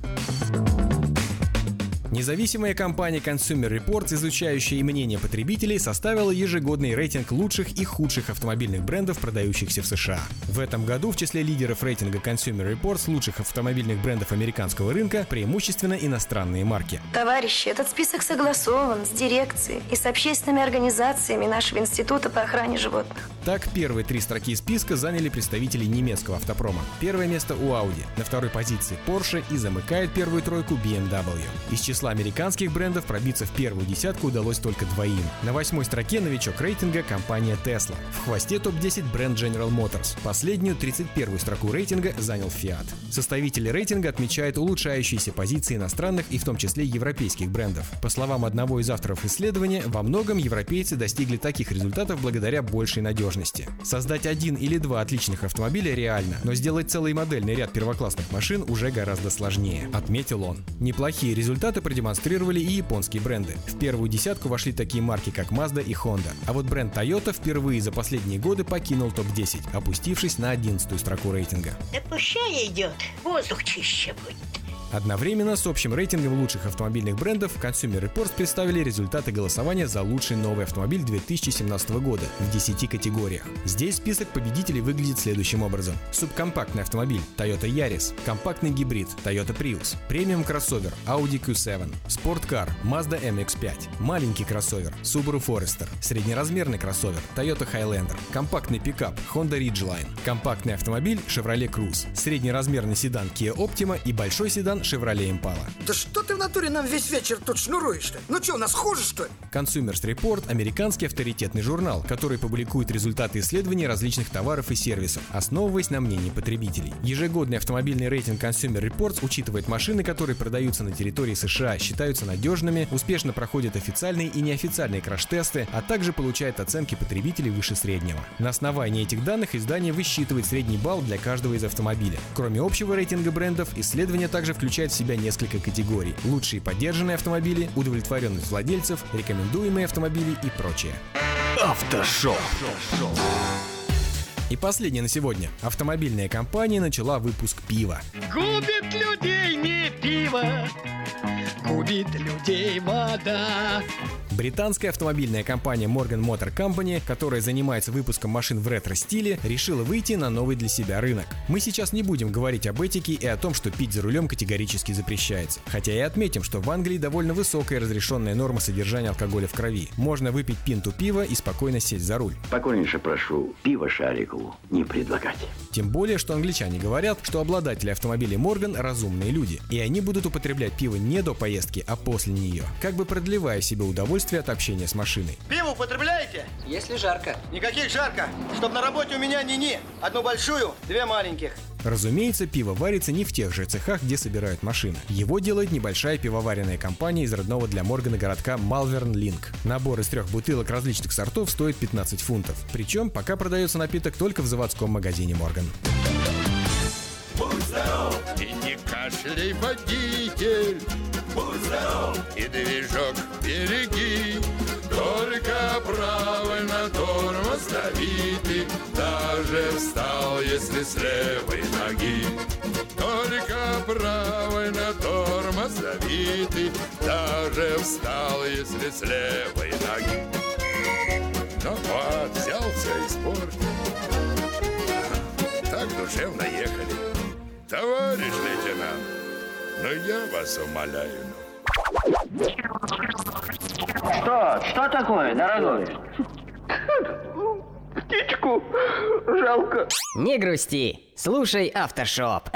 Независимая компания Consumer Reports, изучающая мнение потребителей, составила ежегодный рейтинг лучших и худших автомобильных брендов, продающихся в США. В этом году в числе лидеров рейтинга Consumer Reports лучших автомобильных брендов американского рынка преимущественно иностранные марки. Товарищи, этот список согласован с дирекцией и с общественными организациями нашего Института по охране животных. Так, первые три строки списка заняли представители немецкого автопрома. Первое место у Audi, на второй позиции Porsche и замыкает первую тройку BMW. Из числа американских брендов пробиться в первую десятку удалось только двоим. На восьмой строке новичок рейтинга компания Tesla. В хвосте топ-10 бренд General Motors. Последнюю 31-ю строку рейтинга занял Fiat. Составители рейтинга отмечают улучшающиеся позиции иностранных и в том числе европейских брендов. По словам одного из авторов исследования, во многом европейцы достигли таких результатов благодаря большей надежности. Создать один или два отличных автомобиля реально, но сделать целый модельный ряд первоклассных машин уже гораздо сложнее, отметил он. Неплохие результаты продемонстрировали и японские бренды. В первую десятку вошли такие марки, как Mazda и Honda. А вот бренд Toyota впервые за последние годы покинул топ-10, опустившись на 11 строку рейтинга. Да пущай идет, воздух чище будет. Одновременно с общим рейтингом лучших автомобильных брендов Consumer Reports представили результаты голосования за лучший новый автомобиль 2017 года в 10 категориях. Здесь список победителей выглядит следующим образом. Субкомпактный автомобиль Toyota Yaris, компактный гибрид Toyota Prius, премиум кроссовер Audi Q7, спорткар Mazda MX-5, маленький кроссовер Subaru Forester, среднеразмерный кроссовер Toyota Highlander, компактный пикап Honda Ridgeline, компактный автомобиль Chevrolet Cruze, среднеразмерный седан Kia Optima и большой седан Chevrolet Impala. Да что ты в натуре нам весь вечер тут шнуруешь-то? Ну что, у нас хуже, что ли? Consumers Report – американский авторитетный журнал, который публикует результаты исследований различных товаров и сервисов, основываясь на мнении потребителей. Ежегодный автомобильный рейтинг Consumer Reports учитывает машины, которые продаются на территории США, считаются надежными, успешно проходят официальные и неофициальные краш-тесты, а также получает оценки потребителей выше среднего. На основании этих данных издание высчитывает средний балл для каждого из автомобиля. Кроме общего рейтинга брендов, исследование также включает в себя несколько категорий. Лучшие поддержанные автомобили, удовлетворенность владельцев, рекомендуемые автомобили и прочее. Автошоп. И последнее на сегодня. Автомобильная компания начала выпуск пива. Губит людей не пиво, губит людей вода. Британская автомобильная компания Morgan Motor Company, которая занимается выпуском машин в ретро-стиле, решила выйти на новый для себя рынок. Мы сейчас не будем говорить об этике и о том, что пить за рулем категорически запрещается. Хотя и отметим, что в Англии довольно высокая разрешенная норма содержания алкоголя в крови. Можно выпить пинту пива и спокойно сесть за руль. Покорнейше прошу, пиво шарику не предлагать. Тем более, что англичане говорят, что обладатели автомобилей Morgan разумные люди, и они будут употреблять пиво не до поездки, а после нее, как бы продлевая себе удовольствие от общения с машиной. Пиво употребляете? Если жарко. Никаких жарко. Чтоб на работе у меня ни-ни. Одну большую, две маленьких. Разумеется, пиво варится не в тех же цехах, где собирают машины. Его делает небольшая пивоваренная компания из родного для Моргана городка Malvern Link. Набор из трех бутылок различных сортов стоит 15 фунтов. Причем пока продается напиток только в заводском магазине Морган. Будь здоров! И не кашляй, водитель! Будь здоров! И движок береги! Только правильно тормоз дави ты, Даже встал, если с левой ноги. Только правильно тормоз дави ты, Даже встал, если с левой ноги. Ну вот, взялся и испортил. Так душевно ехали. Товарищ лейтенант, ну я вас умоляю. Что? Что такое, дорогой? Птичку жалко. Не грусти, слушай Автошоп.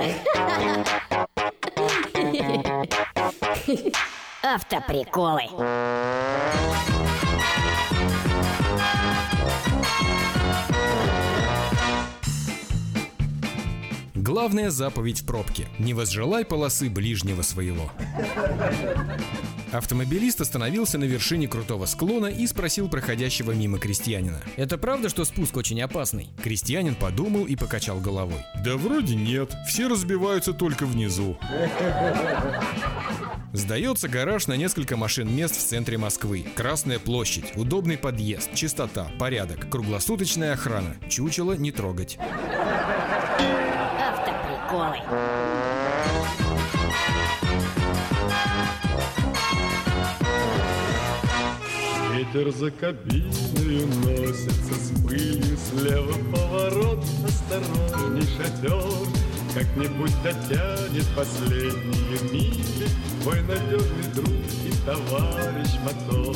Автоприколы. Главная заповедь в пробке – не возжелай полосы ближнего своего. Автомобилист остановился на вершине крутого склона и спросил проходящего мимо крестьянина. Это правда, что спуск очень опасный? Крестьянин подумал и покачал головой. Да вроде нет, все разбиваются только внизу. Сдается гараж на несколько машин мест в центре Москвы. Красная площадь, удобный подъезд, чистота, порядок, круглосуточная охрана. Чучело не трогать. Автоприколы. Ветер за кабиной носится с пылью Слева поворот, осторожней шатер Как-нибудь дотянет последние мили Твой надежный друг и товарищ мотор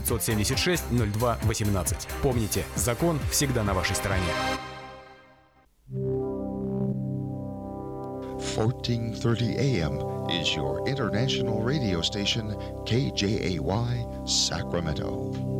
576 02 18. Помните, закон всегда на вашей стороне. 1430 AM is your international radio station, KJAY Sacramento.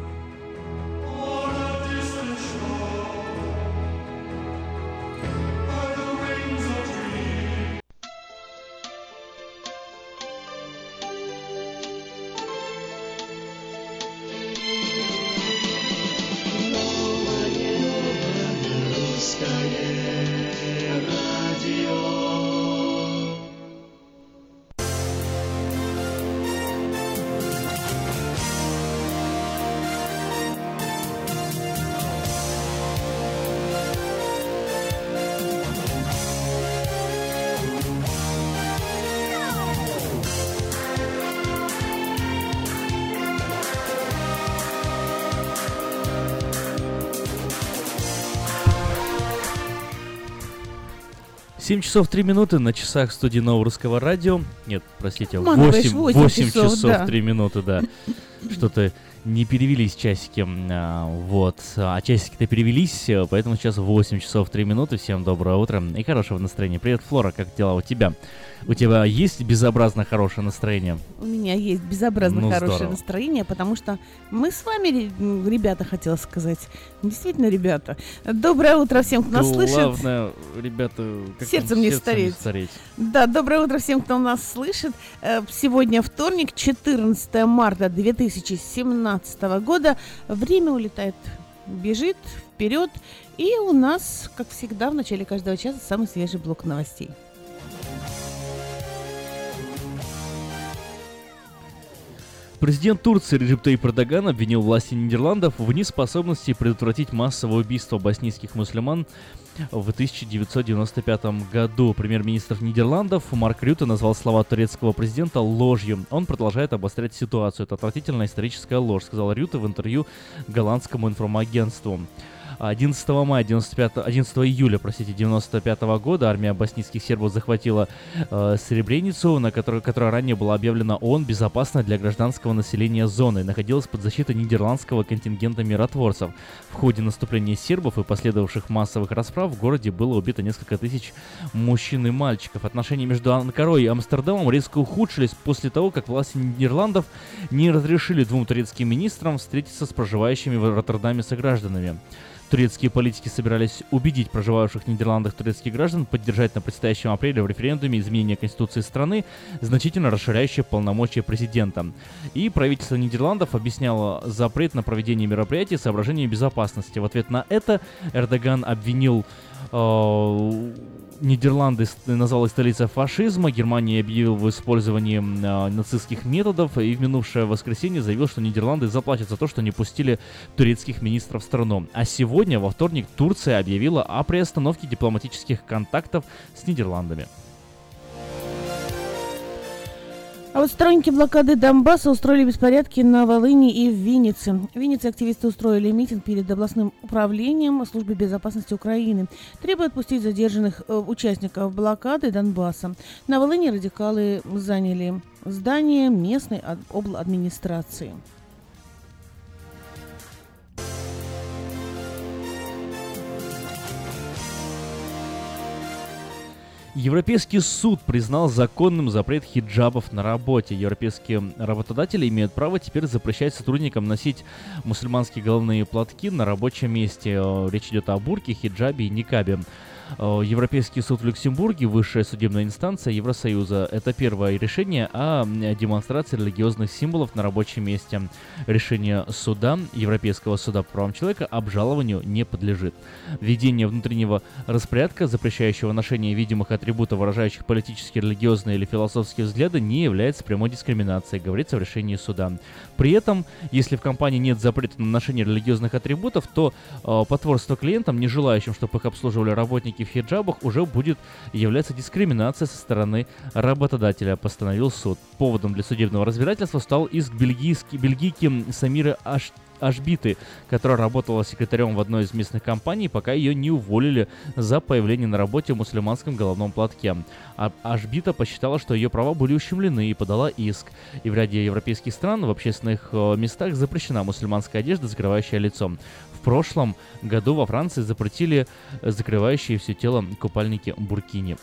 Семь часов три минуты на часах студии Нового Русского Радио. Нет, простите, Обманываешь, 8, восемь 8 часов, часов да. 3 минуты, да. Что-то не перевелись часики, а, вот. А часики-то перевелись, поэтому сейчас 8 часов 3 минуты. Всем доброе утро и хорошего настроения. Привет, Флора, как дела у тебя? У тебя есть безобразно хорошее настроение? У меня есть безобразно Ну, хорошее здорово. настроение, потому что мы с вами, ребята, хотела сказать. Действительно, ребята. Доброе утро всем, кто нас слышит. Главное, ребята, как Сердцем не сердцем стареть. стареть. Да, доброе утро всем, кто нас слышит. Э, Сегодня вторник, 14 марта 2017 года. Время улетает, бежит вперед. И у нас, как всегда, в начале каждого часа самый свежий блок новостей. Президент Турции Реджеп Таyyip Эрдоган обвинил власти Нидерландов в неспособности предотвратить массовое убийство боснийских мусульман в 1995 году. Премьер-министр Нидерландов Марк Рюте назвал слова турецкого президента ложью. Он продолжает обострять ситуацию. Это отвратительная историческая ложь, сказал Рюте в интервью голландскому информагентству. 11 мая 95, 11 июля, простите, 95 года армия боснийских сербов захватила э, Сребреницу, на которой, которая ранее была объявлена ООН безопасной для гражданского населения зоной, находилась под защитой нидерландского контингента миротворцев. В ходе наступления сербов и последовавших массовых расправ в городе было убито несколько тысяч мужчин и мальчиков. Отношения между Анкарой и Амстердамом резко ухудшились после того, как власти Нидерландов не разрешили двум турецким министрам встретиться с проживающими в Роттердаме согражданами. Турецкие политики собирались убедить проживающих в Нидерландах турецких граждан поддержать на предстоящем апреле в референдуме изменение Конституции страны, значительно расширяющее полномочия президента. И правительство Нидерландов объясняло запрет на проведение мероприятий соображениями безопасности. В ответ на это Эрдоган обвинил э, Нидерланды назвал их столицей фашизма, Германия объявила в использовании э, нацистских методов и в минувшее воскресенье заявил, что Нидерланды заплатят за то, что не пустили турецких министров в страну. А сегодня, во вторник, Турция объявила о приостановке дипломатических контактов с Нидерландами. А вот сторонники блокады Донбасса устроили беспорядки на Волыни и в Виннице. В Виннице активисты устроили митинг перед областным управлением службы безопасности Украины, требуя отпустить задержанных э, участников блокады Донбасса. На Волыни радикалы заняли здание местной администрации. Европейский суд признал законным запрет хиджабов на работе. Европейские работодатели имеют право теперь запрещать сотрудникам носить мусульманские головные платки на рабочем месте. Речь идет о бурке, хиджабе и никабе. Э, Европейский суд в Люксембурге, высшая судебная инстанция Евросоюза. Это первое решение о демонстрации религиозных символов на рабочем месте. Решение суда, Европейского суда по правам человека, обжалованию не подлежит. Введение внутреннего распорядка, запрещающего ношение видимых атрибутов, выражающих политические, религиозные или философские взгляды, не является прямой дискриминацией, говорится в решении суда. При этом, если в компании нет запрета на ношение религиозных атрибутов, то э, потворство клиентам, не желающим, чтобы их обслуживали работники в хиджабах уже будет являться дискриминацией со стороны работодателя, постановил суд. Поводом для судебного разбирательства стал иск бельгийский, бельгийки Самиры Аш Ашбиты, которая работала секретарем в одной из местных компаний, пока ее не уволили за появление на работе в мусульманском головном платке. А Ашбита посчитала, что ее права были ущемлены и подала иск. И в ряде европейских стран в общественных э, местах запрещена мусульманская одежда, закрывающая лицо. В прошлом году во Франции запретили закрывающие все тело купальники буркини.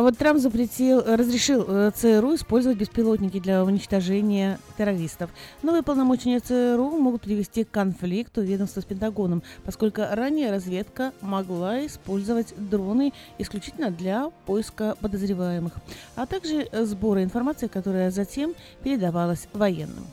А вот Трамп запретил, разрешил э, ЦРУ использовать беспилотники для уничтожения террористов. Новые полномочия ЦРУ могут привести к конфликту ведомства с Пентагоном, поскольку ранее разведка могла использовать дроны исключительно для поиска подозреваемых, а также сбора информации, которая затем передавалась военным.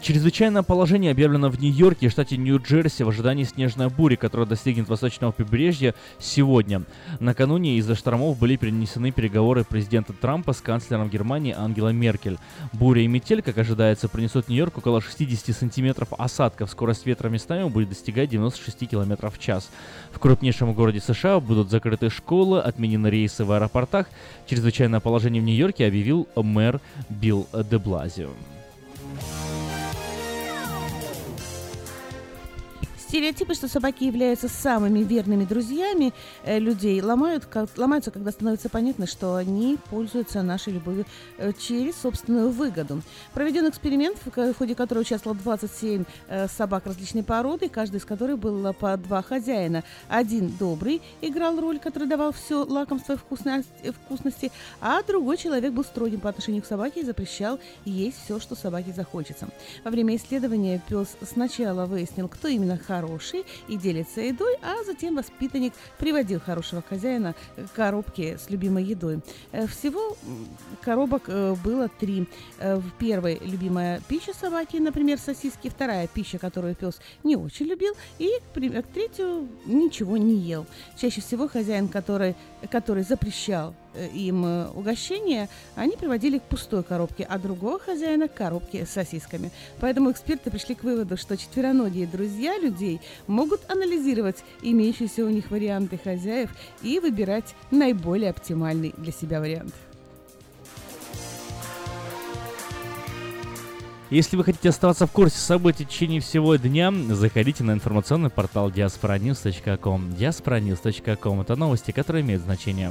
Чрезвычайное положение объявлено в Нью-Йорке, штате Нью-Джерси, в ожидании снежной бури, которая достигнет восточного побережья сегодня. Накануне из-за штормов были перенесены переговоры президента Трампа с канцлером Германии Ангела Меркель. Буря и метель, как ожидается, принесут Нью-Йорк около 60 сантиметров осадков. Скорость ветра местами будет достигать 96 километров в час. В крупнейшем городе США будут закрыты школы, отменены рейсы в аэропортах. Чрезвычайное положение в Нью-Йорке объявил мэр Билл де Блазио. Стереотипы, что собаки являются самыми верными друзьями э, людей, ломают, как, ломаются, когда становится понятно, что они пользуются нашей любовью э, через собственную выгоду. Проведен эксперимент, в ходе которого участвовало 27 э, собак различной породы, каждый из которых был по два хозяина. Один добрый играл роль, который давал все лакомство и вкусности, вкусности, а другой человек был строгим по отношению к собаке и запрещал есть все, что собаке захочется. Во время исследования пес сначала выяснил, кто именно хороший, хороший и делится едой, а затем воспитанник приводил хорошего хозяина к коробке с любимой едой. Э, всего коробок э, было три. Э, в первой любимая пища собаки, например, сосиски, вторая пища, которую пес не очень любил, и к третью ничего не ел. Чаще всего хозяин, который, который запрещал им э, угощение, они приводили к пустой коробке, а другого хозяина к коробке с сосисками. Поэтому эксперты пришли к выводу, что четвероногие друзья людей могут анализировать имеющиеся у них варианты хозяев и выбирать наиболее оптимальный для себя вариант. Если вы хотите оставаться в курсе событий в течение всего дня, заходите на информационный портал diasporanews.com. diasporanews.com – это новости, которые имеют значение.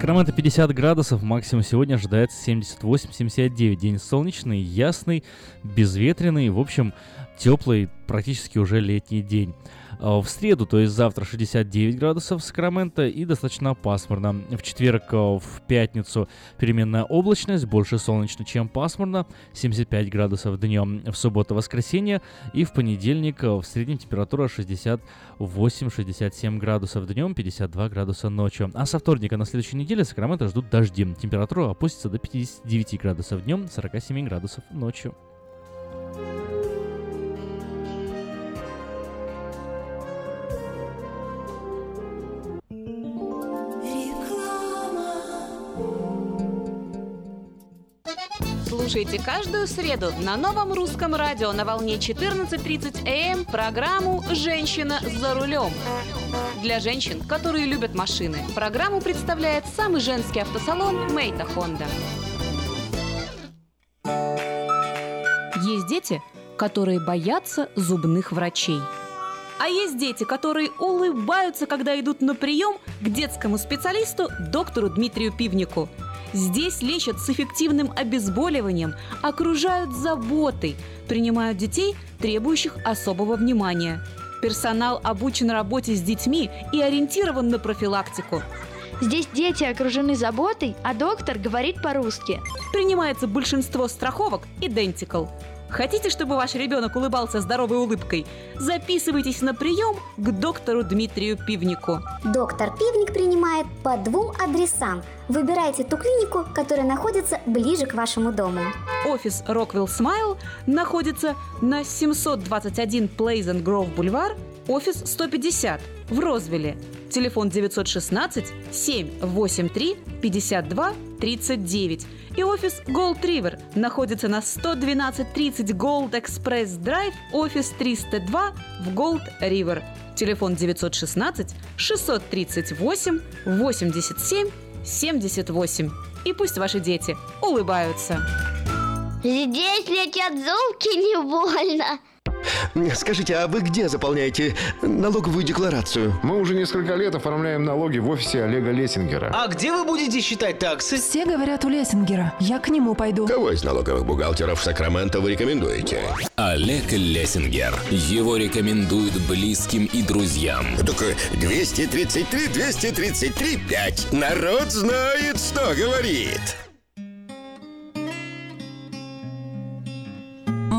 Сакраменто 50 градусов, максимум сегодня ожидается 78-79. День солнечный, ясный, безветренный, в общем, теплый, практически уже летний день. А В среду, то есть завтра 69 градусов в Сакраменто и достаточно пасмурно. В четверг, э, в пятницу переменная облачность, больше солнечно, чем пасмурно, 75 градусов днем. В субботу-воскресенье и в понедельник э, в среднем температура 68-67 градусов днем, 52 градуса ночью. А со вторника на следующей неделе Сакраменто ждут дожди. Температура опустится до 59 градусов днем, 47 градусов ночью. Слушайте каждую среду на новом русском радио на волне 14.30 АМ программу «Женщина за рулем». Для женщин, которые любят машины, программу представляет самый женский автосалон «Мейта Хонда». Есть дети, которые боятся зубных врачей. А есть дети, которые улыбаются, когда идут на прием к детскому специалисту доктору Дмитрию Пивнику. Здесь лечат с эффективным обезболиванием, окружают заботой, принимают детей, требующих особого внимания. Персонал обучен работе с детьми и ориентирован на профилактику. Здесь дети окружены заботой, а доктор говорит по-русски. Принимается большинство страховок Identical. Хотите, чтобы ваш ребенок улыбался здоровой улыбкой? Записывайтесь на прием к доктору Дмитрию Пивнику. Доктор Пивник принимает по двум адресам. Выбирайте ту клинику, которая находится ближе к вашему дому. Офис Rockwell Smile находится на 721 Pleasant Grove Бульвар, офис 150 в Розвилле. Телефон 916 783 52 39. И офис Gold River находится на 11230 Gold Express Drive, офис 302 в Gold River. Телефон 916 638 87 78. И пусть ваши дети улыбаются. Здесь летят зубки не больно. Скажите, а вы где заполняете налоговую декларацию? Мы уже несколько лет оформляем налоги в офисе Олега Лессингера. А где вы будете считать таксы? Все говорят у Лессингера. Я к нему пойду. Кого из налоговых бухгалтеров Сакраменто вы рекомендуете? Олег Лессингер. Его рекомендуют близким и друзьям. Так 233, 233, 5. Народ знает, что говорит.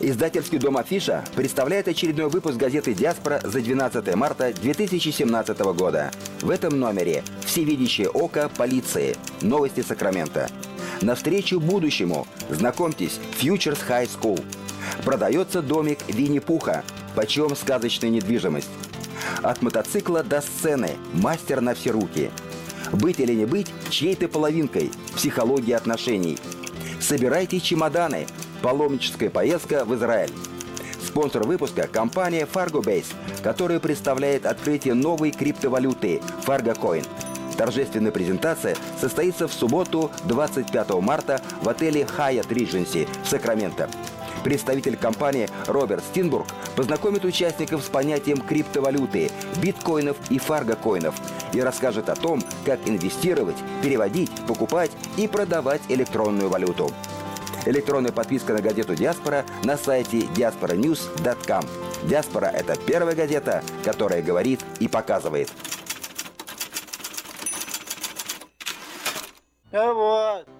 Издательский дом «Афиша» представляет очередной выпуск газеты «Диаспора» за 12 марта 2017 года. В этом номере «Всевидящее око полиции. Новости Сакрамента». Навстречу будущему. Знакомьтесь, Futures High School. Продается домик Винни-Пуха. Почем сказочная недвижимость. От мотоцикла до сцены. Мастер на все руки. Быть или не быть чьей-то половинкой. Психология отношений. Собирайте чемоданы. Паломническая поездка в Израиль. Спонсор выпуска – компания FargoBase, которая представляет открытие новой криптовалюты FargoCoin. Торжественная презентация состоится в субботу 25 марта в отеле Hyatt Regency в Сакраменто. Представитель компании Роберт Стинбург познакомит участников с понятием криптовалюты, биткоинов и фаргокоинов и расскажет о том, как инвестировать, переводить, покупать и продавать электронную валюту. Электронная подписка на газету «Диаспора» на сайте diasporanews.com. «Диаспора» — это первая газета, которая говорит и показывает. А вот.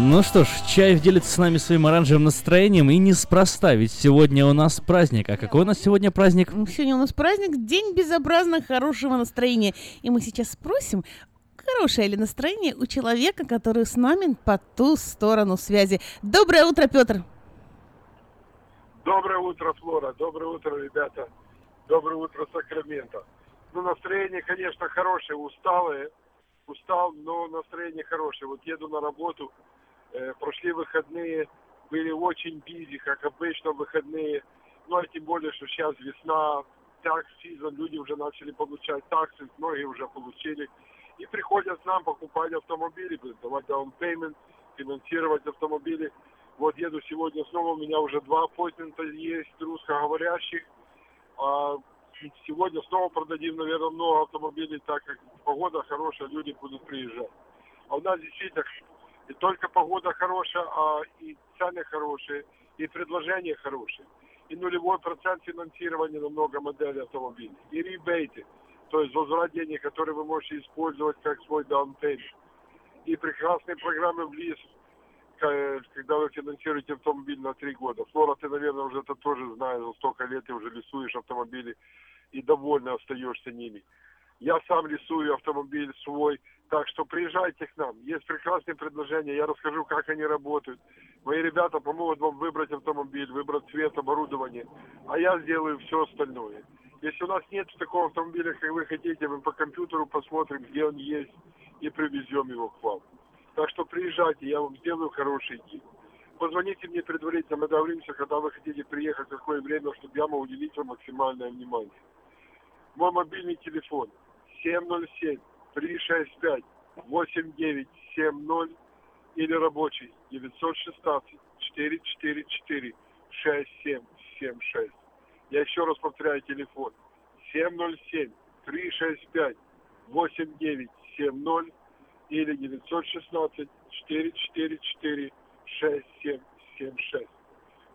Ну что ж, Чаев делится с нами своим оранжевым настроением, и неспроста, ведь сегодня у нас праздник. А какой у нас сегодня праздник? Сегодня у нас праздник День безобразно хорошего настроения. И мы сейчас спросим, хорошее ли настроение у человека, который с нами по ту сторону связи. Доброе утро, Петр. Доброе утро, Флора. Доброе утро, ребята. Доброе утро, Сакраменто. Ну, настроение, конечно, хорошее. Усталое. Устал, но настроение хорошее. Вот еду на работу. Э, прошли выходные. Были очень бизи, как обычно, выходные. Ну, а тем более, что сейчас весна, такс сезон, люди уже начали получать таксы, многие уже получили. И приходят к нам покупать автомобили, давать down payment, финансировать автомобили. Вот еду сегодня снова, у меня уже два аппойтмента есть русскоговорящих. А, сегодня снова продадим, наверное, много автомобилей, так как погода хорошая, люди будут приезжать. А у нас действительно и только погода хорошая, а и цены хорошие, и предложения хорошие. И нулевой процент финансирования на много моделей автомобилей. И ребейты, то есть возврат денег, которые вы можете использовать как свой payment. И прекрасные программы в лис, когда вы финансируете автомобиль на три года. Флора, ты, наверное, уже это тоже знаешь, за столько лет ты уже лисуешь автомобили и довольно остаешься ними. Я сам рисую автомобиль свой, так что приезжайте к нам. Есть прекрасные предложения, я расскажу, как они работают. Мои ребята помогут вам выбрать автомобиль, выбрать цвет, оборудование, а я сделаю все остальное. Если у нас нет такого автомобиля, как вы хотите, мы по компьютеру посмотрим, где он есть, и привезем его к вам. Так что приезжайте, я вам сделаю хороший день. Позвоните мне предварительно, мы договоримся, когда вы хотите приехать, какое время, чтобы я мог уделить вам максимальное внимание. Мой мобильный телефон 707 365 8970 или рабочий 916 444 6776. Я еще раз повторяю телефон 707 365 8970 или 916 444 6776.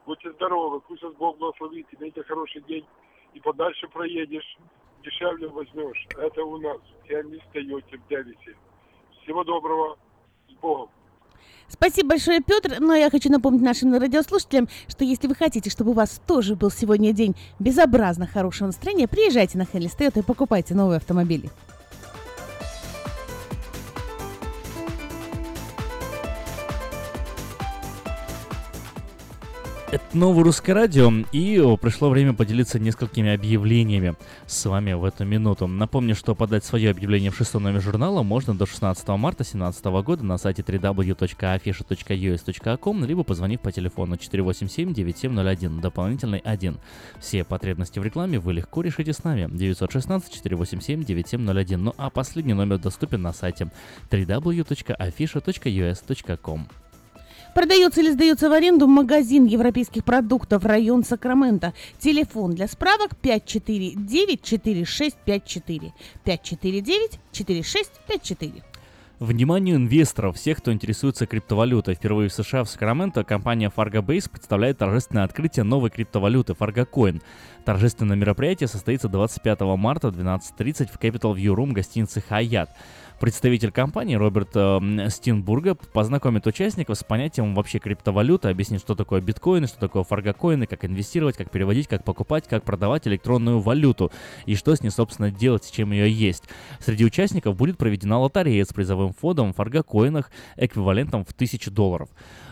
Будьте здоровы, пусть вас Бог благословит, имейте хороший день и подальше проедешь, дешевле возьмешь. Это у нас в Херми Тойоте в Дэвисе. Всего доброго, с Богом. Спасибо большое, Петр. Но я хочу напомнить нашим радиослушателям, что если вы хотите, чтобы у вас тоже был сегодня день безобразно хорошего настроения, приезжайте на Хелли Тойота и покупайте новые автомобили. Это новое русское радио, и пришло время поделиться несколькими объявлениями с вами в эту минуту. Напомню, что подать свое объявление в шестой номер журнала можно до 16 марта 2017 года на сайте www.afisha.us.com, либо позвонив по телефону 487-9701, дополнительный 1. Все потребности в рекламе вы легко решите с нами. 916-487-9701. Ну а последний номер доступен на сайте www.afisha.us.com. Продается или сдается в аренду магазин европейских продуктов район Сакраменто. Телефон для справок 549-4654. 549-4654. Вниманию инвесторов, всех, кто интересуется криптовалютой. Впервые в США в Сакраменто компания Fargo Base представляет торжественное открытие новой криптовалюты Fargo Coin. Торжественное мероприятие состоится 25 марта в 12.30 в Capital View Room гостиницы Hyatt. Представитель компании Роберт э, Стинбурга познакомит участников с понятием вообще криптовалюты, объяснит, что такое биткоины, что такое фаргокоины, как инвестировать, как переводить, как покупать, как продавать электронную валюту и что с ней, собственно, делать, с чем ее есть. Среди участников будет проведена лотерея с призовым фондом в фаргокоинах эквивалентом в 1000 долларов.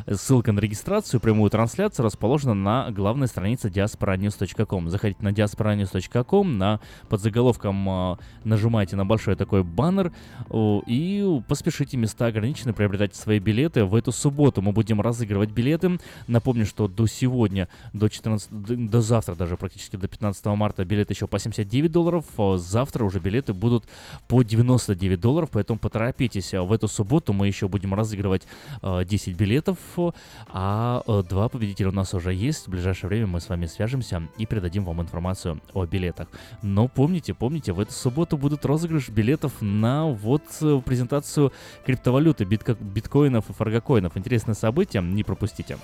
Ссылка на регистрацию и прямую трансляцию расположена на главной странице diasporanews.com. Заходите на diasporanews.com, на под заголовком э, нажимайте на большой такой баннер и поспешите, места ограничены, приобретайте свои билеты. В эту субботу мы будем разыгрывать билеты. Напомню, что до сегодня, до 14, до завтра даже практически до 15 марта билеты еще по 79 долларов. А завтра уже билеты будут по 99 долларов, поэтому поторопитесь. В эту субботу мы еще будем разыгрывать э, 10 билетов а э, два победителя у нас уже есть. В ближайшее время мы с вами свяжемся и передадим вам информацию о билетах. Но помните, помните, в эту субботу будут розыгрыш билетов на вот э, презентацию криптовалюты, битко- биткоинов и фаргокоинов. Интересное событие, не пропустите.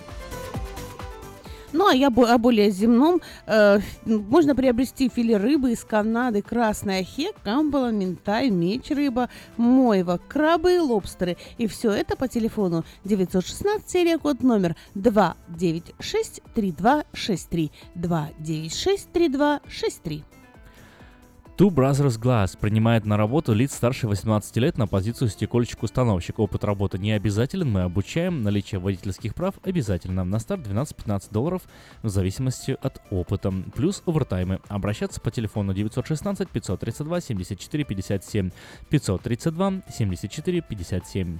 Ну, а я о более земном. Э, можно приобрести филе рыбы из Канады, красная хек, камбала, минтай, меч рыба, мойва, крабы и лобстеры. И все это по телефону 916, серия код номер 296 3263. 296 3263. Two Brothers Glass принимает на работу лиц старше 18 лет на позицию стекольщик-установщик. Опыт работы не обязателен, мы обучаем. Наличие водительских прав обязательно. На старт 12-15 долларов в зависимости от опыта. Плюс овертаймы. Обращаться по телефону 916 532 74 57 532 74 57.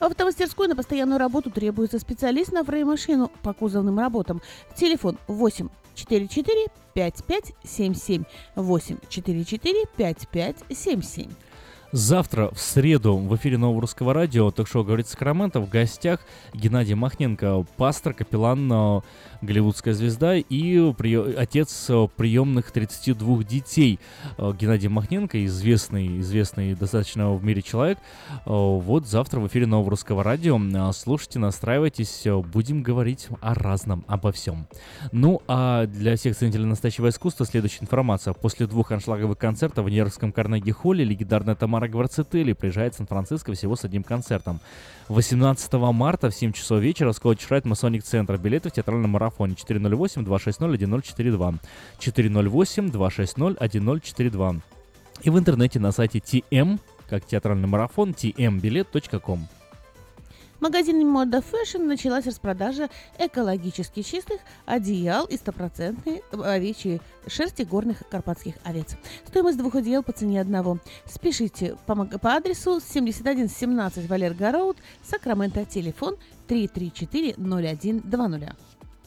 В автомастерской на постоянную работу требуется специалист на фрейм-машину по кузовным работам. Телефон 8 44 5577 8 44 5577. Завтра, в среду, в эфире Нового Русского Радио, ток-шоу «Говорит Сакраменто» в гостях Геннадий Махненко, пастор, капеллан, э, голливудская звезда и при... отец э, приемных 32 детей. Э, Геннадий Махненко, известный, известный достаточно в мире человек. Вот завтра в эфире Нового Русского Радио. Слушайте, настраивайтесь, будем говорить о разном, обо всем. Ну, а для всех ценителей настоящего искусства следующая информация. После двух аншлаговых концертов в Нью-Йоркском Карнеги-холле легендарная Тамара Гварцетели приезжает в Сан-Франциско всего с одним концертом. 18 марта в 7 часов вечера Скотч Райт Масоник Центр. Билеты в театральном марафоне 408-260-1042. 408-260-1042. И в интернете на сайте TM, как театральный марафон, tmbilet.com. Магазине Мода Fashion началась распродажа экологически чистых одеял и стопроцентной овечьей шерсти горных карпатских овец. Стоимость двух одеял по цене одного. Спешите по, по адресу 7117 Валерго Роуд, Сакраменто, телефон 334-0120.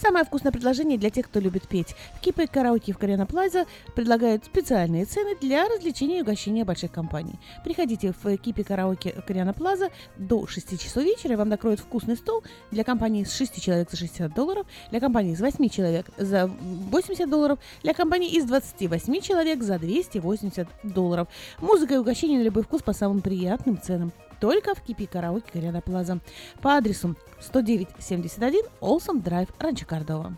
Самое вкусное предложение для тех, кто любит петь. В Кипе караоке в Кориана Плаза предлагают специальные цены для развлечения и угощения больших компаний. Приходите в Кипе караоке Кориана Плаза до 6 часов вечера, и вам накроют вкусный стол для компании с 6 человек за 60 долларов, для компании с 8 человек за 80 долларов, для компании из 28 человек за 280 долларов. Музыка и угощение на любой вкус по самым приятным ценам. Только в Кипи караоке Кориана Плаза. По адресу 10971 Олсом Драйв, Ранчо Кордова.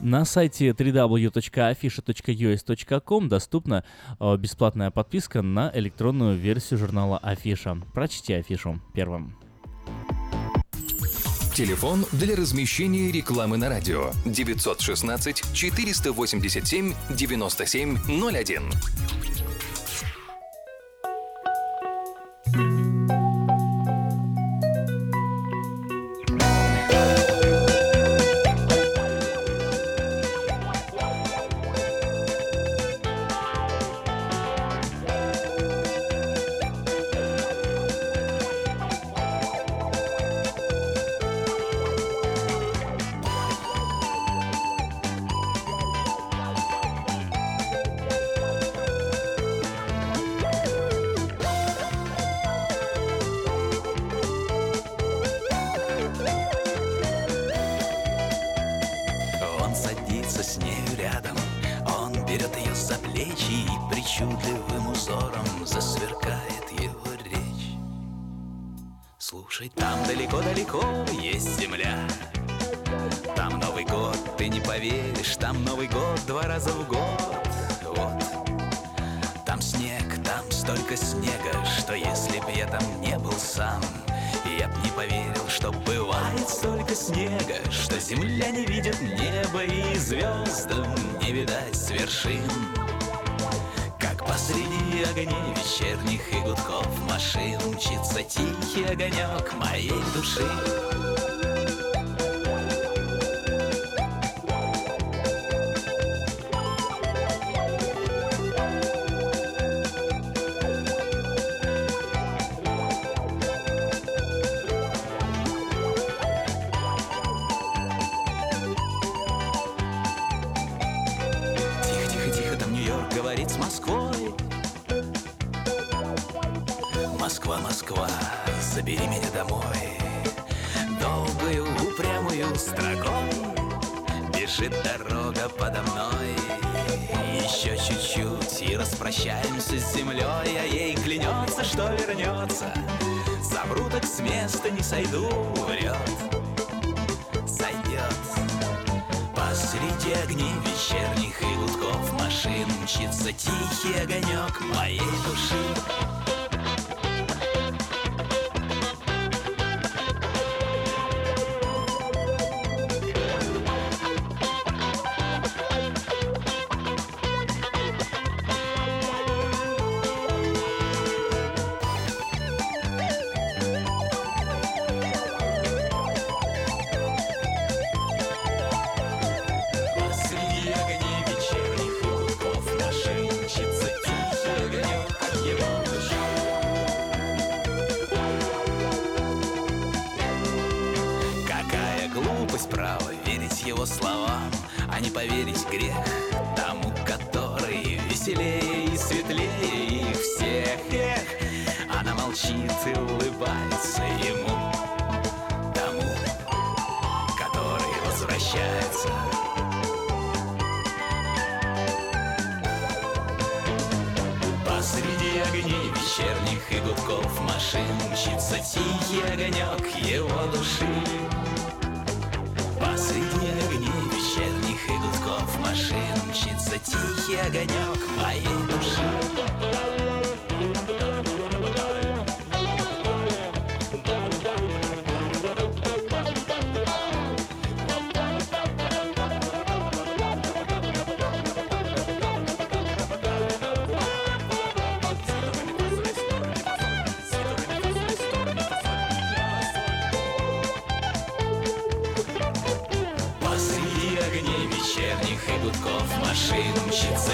На сайте www.afisha.us.com доступна э, бесплатная подписка на электронную версию журнала Афиша. Прочти афишу первым. Телефон для размещения рекламы на радио 916 487 9701.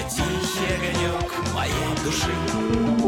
Тихий огонек моей души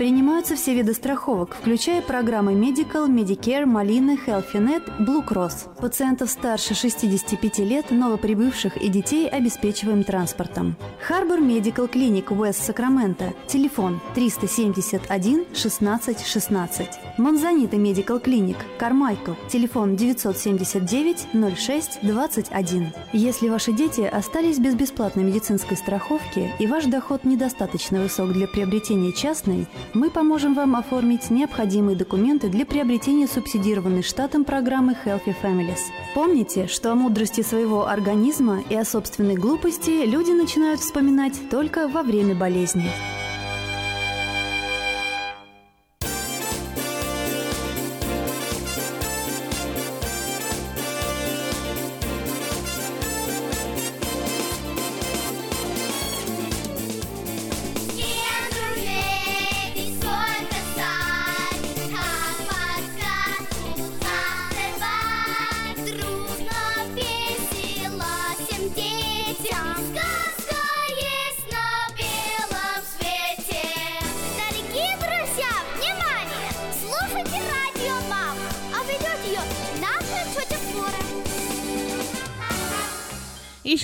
Принимаются все виды страховок, включая программы Medical, Medicare, Малина, HealthyNet, Blue Cross. Пациентов старше 65 лет, новоприбывших и детей обеспечиваем транспортом. Харбор Медикал Клиник Уэст Сакраменто. Телефон 371 16 16. Монзанита Медикал Клиник Кармайкл. Телефон 979 06 21. Если ваши дети остались без бесплатной медицинской страховки и ваш доход недостаточно высок для приобретения частной, мы поможем вам оформить необходимые документы для приобретения субсидированной штатом программы Healthy Families. Помните, что о мудрости своего организма и о собственной глупости люди начинают вспоминать только во время болезни.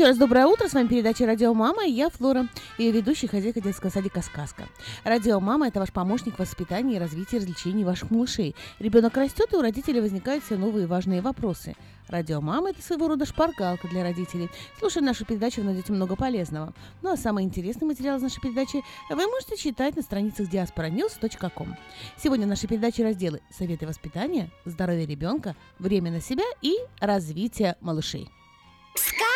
Еще раз доброе утро. С вами передача «Радио Мама» и я, Флора, ее ведущая хозяйка детского садика «Сказка». «Радио Мама» — это ваш помощник в воспитании и развитии развлечений ваших малышей. Ребенок растет, и у родителей возникают все новые важные вопросы. «Радио Мама» — это своего рода шпаргалка для родителей. Слушая нашу передачу, вы найдете много полезного. Ну а самый интересный материал из нашей передачи вы можете читать на страницах diasporanews.com. Сегодня в нашей передаче разделы «Советы воспитания», «Здоровье ребенка», «Время на себя» и «Развитие малышей». Сказка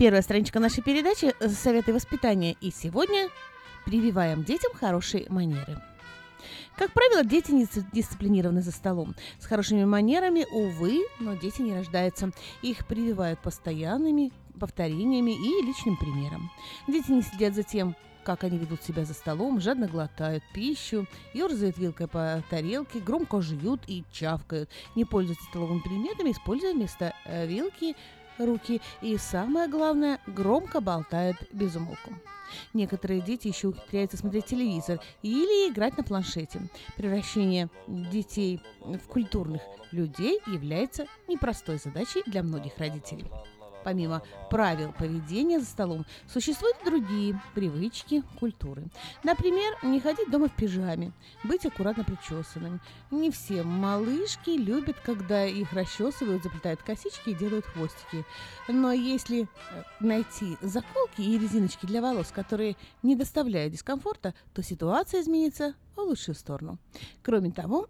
Первая страничка нашей передачи – «Советы воспитания». И сегодня прививаем детям хорошие манеры. Как правило, дети не дис- дисциплинированы за столом. С хорошими манерами, увы, но дети не рождаются. Их прививают постоянными повторениями и личным примером. Дети не следят за тем, как они ведут себя за столом, жадно глотают пищу, ерзают вилкой по тарелке, громко жуют и чавкают, не пользуются столовыми предметами, используя вместо э, вилки руки и, самое главное, громко болтают без умолку. Некоторые дети еще ухитряются смотреть телевизор или играть на планшете. Превращение детей в культурных людей является непростой задачей для многих родителей. Помимо правил поведения за столом, существуют другие привычки, культуры. Например, не ходить дома в пижаме, быть аккуратно причесанным. Не все малышки любят, когда их расчесывают, заплетают косички и делают хвостики. Но если э, найти заколки и резиночки для волос, которые не доставляют дискомфорта, то ситуация изменится в лучшую сторону. Кроме того,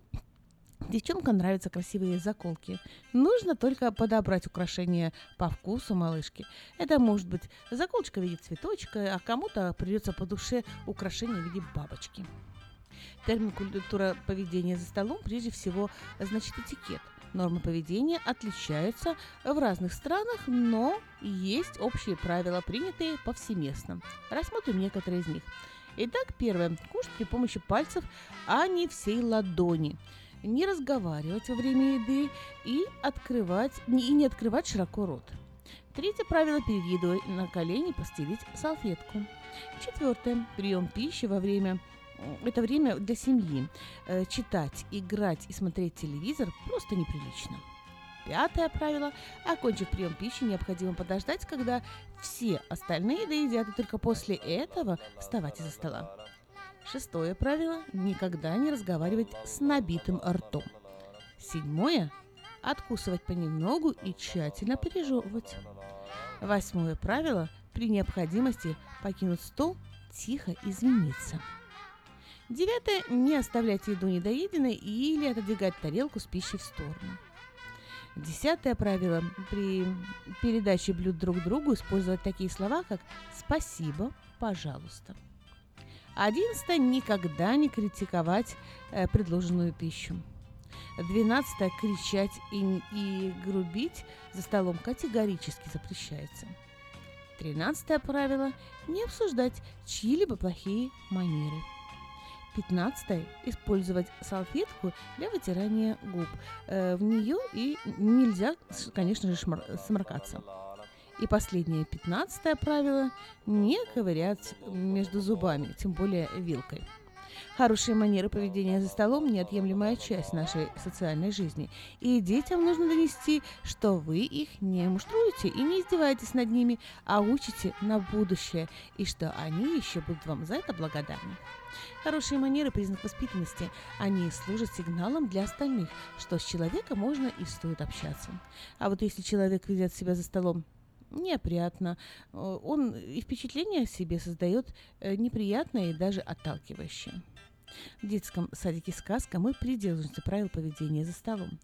Девчонкам нравятся красивые заколки. Нужно только подобрать украшение по вкусу малышки. Это может быть заколочка в виде цветочка, а кому-то придется по душе украшение в виде бабочки. Термин культура поведения за столом прежде всего значит этикет. Нормы поведения отличаются в разных странах, но есть общие правила, принятые повсеместно. Рассмотрим некоторые из них. Итак, первое. Кушать при помощи пальцев, а не всей ладони не разговаривать во время еды и, открывать, и не открывать широко рот. Третье правило перед едой на колени постелить салфетку. Четвертое. Прием пищи во время это время для семьи. Э, Читать, играть и смотреть телевизор просто неприлично. Пятое правило. Окончив прием пищи, необходимо подождать, когда все остальные доедят, и только после этого вставать из-за стола. Шестое правило – никогда не разговаривать с набитым ртом. Седьмое – откусывать понемногу и тщательно пережевывать. Восьмое правило – при необходимости покинуть стол, тихо извиниться. Девятое – не оставлять еду недоеденной или отодвигать тарелку с пищей в сторону. Десятое правило – при передаче блюд друг другу использовать такие слова, как «спасибо», «пожалуйста». Одиннадцатое – никогда не критиковать э, предложенную пищу. Двенадцатое – кричать и, и грубить за столом категорически запрещается. Тринадцатое правило – не обсуждать чьи-либо плохие манеры. Пятнадцатое – использовать салфетку для вытирания губ. Э, в нее и нельзя, конечно же, шмар- сморкаться. И последнее, пятнадцатое правило – не ковырять между зубами, тем более вилкой. Хорошие манеры поведения за столом – неотъемлемая часть нашей социальной жизни. И детям нужно донести, что вы их не муштруете и не издеваетесь над ними, а учите на будущее, и что они еще будут вам за это благодарны. Хорошие манеры – признак воспитанности. Они служат сигналом для остальных, что с человеком можно и стоит общаться. А вот если человек ведет себя за столом неопрятно, э, он и впечатление о себе создает э, неприятное и даже отталкивающее. В детском садике «Сказка» мы придерживаемся правил поведения за столом.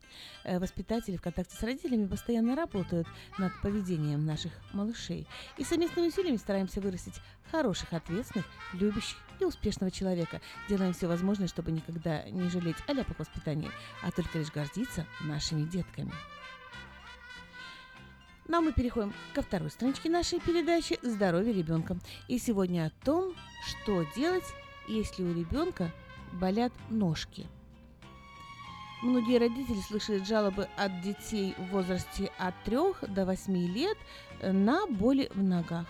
Э, Воспитатели в контакте с родителями постоянно работают над поведением наших малышей. И совместными усилиями стараемся вырастить хороших, ответственных, любящих и успешного человека. Делаем все возможное, чтобы никогда не жалеть о ляпах воспитания, а только лишь гордиться нашими детками. Ну а мы переходим ко второй страничке нашей передачи «Здоровье ребенка». И сегодня о том, что делать, если у ребенка болят ножки. Многие родители слышат жалобы от детей в возрасте от 3 до 8 лет на боли в ногах.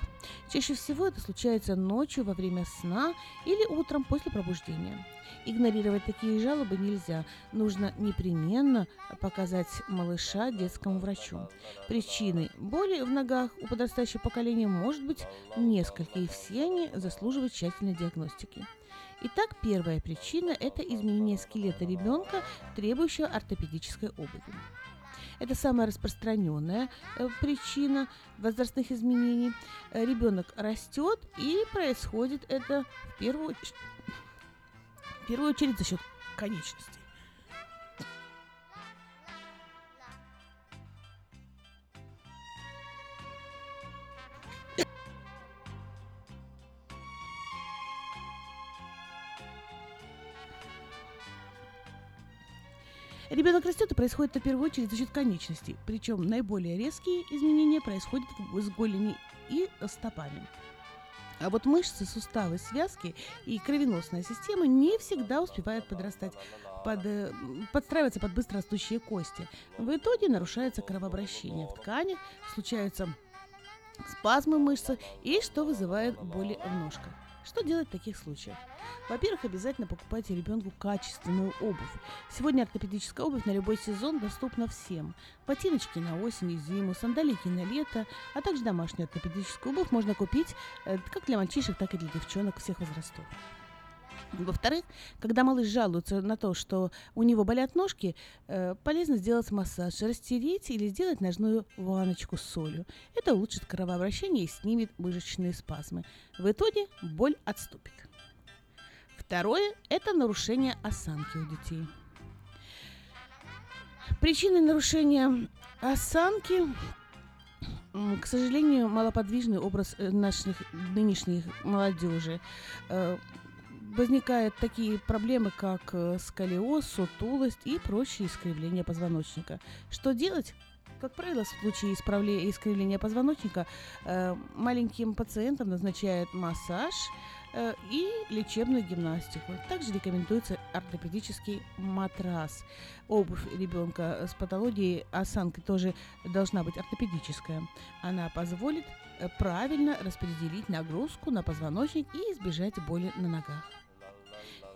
Чаще всего это случается ночью во время сна или утром после пробуждения. Игнорировать такие жалобы нельзя. Нужно непременно показать малыша детскому врачу. Причины боли в ногах у подрастающего поколения может быть несколько, и все они заслуживают тщательной диагностики. Итак, первая причина – это изменение скелета ребенка, требующего ортопедической обуви. Это самая распространенная э, причина возрастных изменений. Э, ребенок растет, и происходит это в первую, в первую очередь за счет конечностей. Ребенок растет и происходит в первую очередь за счет конечностей. Причем наиболее резкие изменения происходят с голени и стопами. А вот мышцы, суставы, связки и кровеносная система не всегда успевают подрастать, под, э, подстраиваться под быстрорастущие кости. В итоге нарушается кровообращение в тканях, случаются спазмы мышцы и что вызывает боли в ножках. Что делать в таких случаях? Во-первых, обязательно покупайте ребенку качественную обувь. Сегодня ортопедическая обувь на любой сезон доступна всем. Ботиночки на осень и зиму, сандалики на лето, а также домашнюю ортопедическую обувь можно купить э, как для мальчишек, так и для девчонок всех возрастов. Во-вторых, когда малыш жалуется на то, что у него болят ножки, э, полезно сделать массаж, растереть или сделать ножную ваночку с солью. Это улучшит кровообращение и снимет мышечные спазмы. В итоге боль отступит. Второе – это нарушение осанки у детей. Причиной нарушения осанки к сожалению, малоподвижный образ э, наших нынешних молодежи. Возникают такие проблемы, как э, сколиоз, сутулость и прочие искривления позвоночника. Что делать? Как правило, в случае исправления искривления позвоночника э, маленьким пациентам назначают массаж э, и лечебную гимнастику. Также рекомендуется ортопедический матрас. Обувь ребенка с патологией осанки тоже должна быть ортопедическая. Она позволит э, правильно распределить нагрузку на позвоночник и избежать боли на ногах.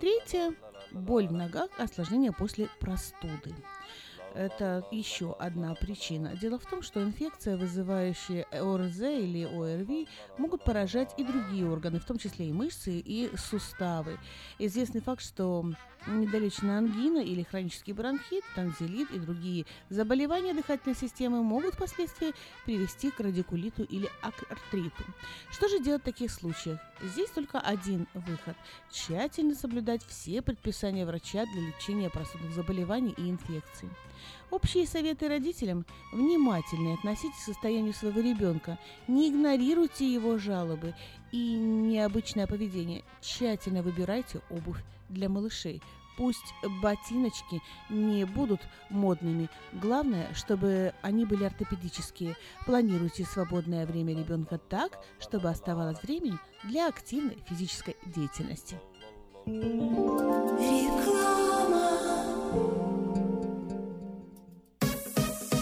Третье – боль в ногах, осложнение после простуды. Это еще одна причина. Дело в том, что инфекция, вызывающая ОРЗ или ОРВИ, могут поражать и другие органы, в том числе и мышцы и суставы. Известный факт, что недолеченная ангина или хронический бронхит, танзелит и другие заболевания дыхательной системы могут впоследствии привести к радикулиту или артриту. Что же делать в таких случаях? Здесь только один выход – тщательно соблюдать все предписания врача для лечения простудных заболеваний и инфекций. Общие советы родителям – внимательно относитесь к состоянию своего ребенка, не игнорируйте его жалобы и необычное поведение. Тщательно выбирайте обувь для малышей. Пусть ботиночки не будут модными. Главное, чтобы они были ортопедические. Планируйте свободное время ребенка так, чтобы оставалось времени для активной физической деятельности. Реклама.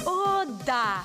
О, да!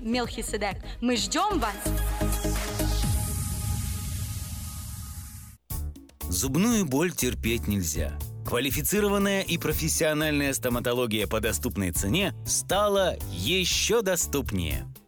Мелхиседек. Мы ждем вас! Зубную боль терпеть нельзя. Квалифицированная и профессиональная стоматология по доступной цене стала еще доступнее –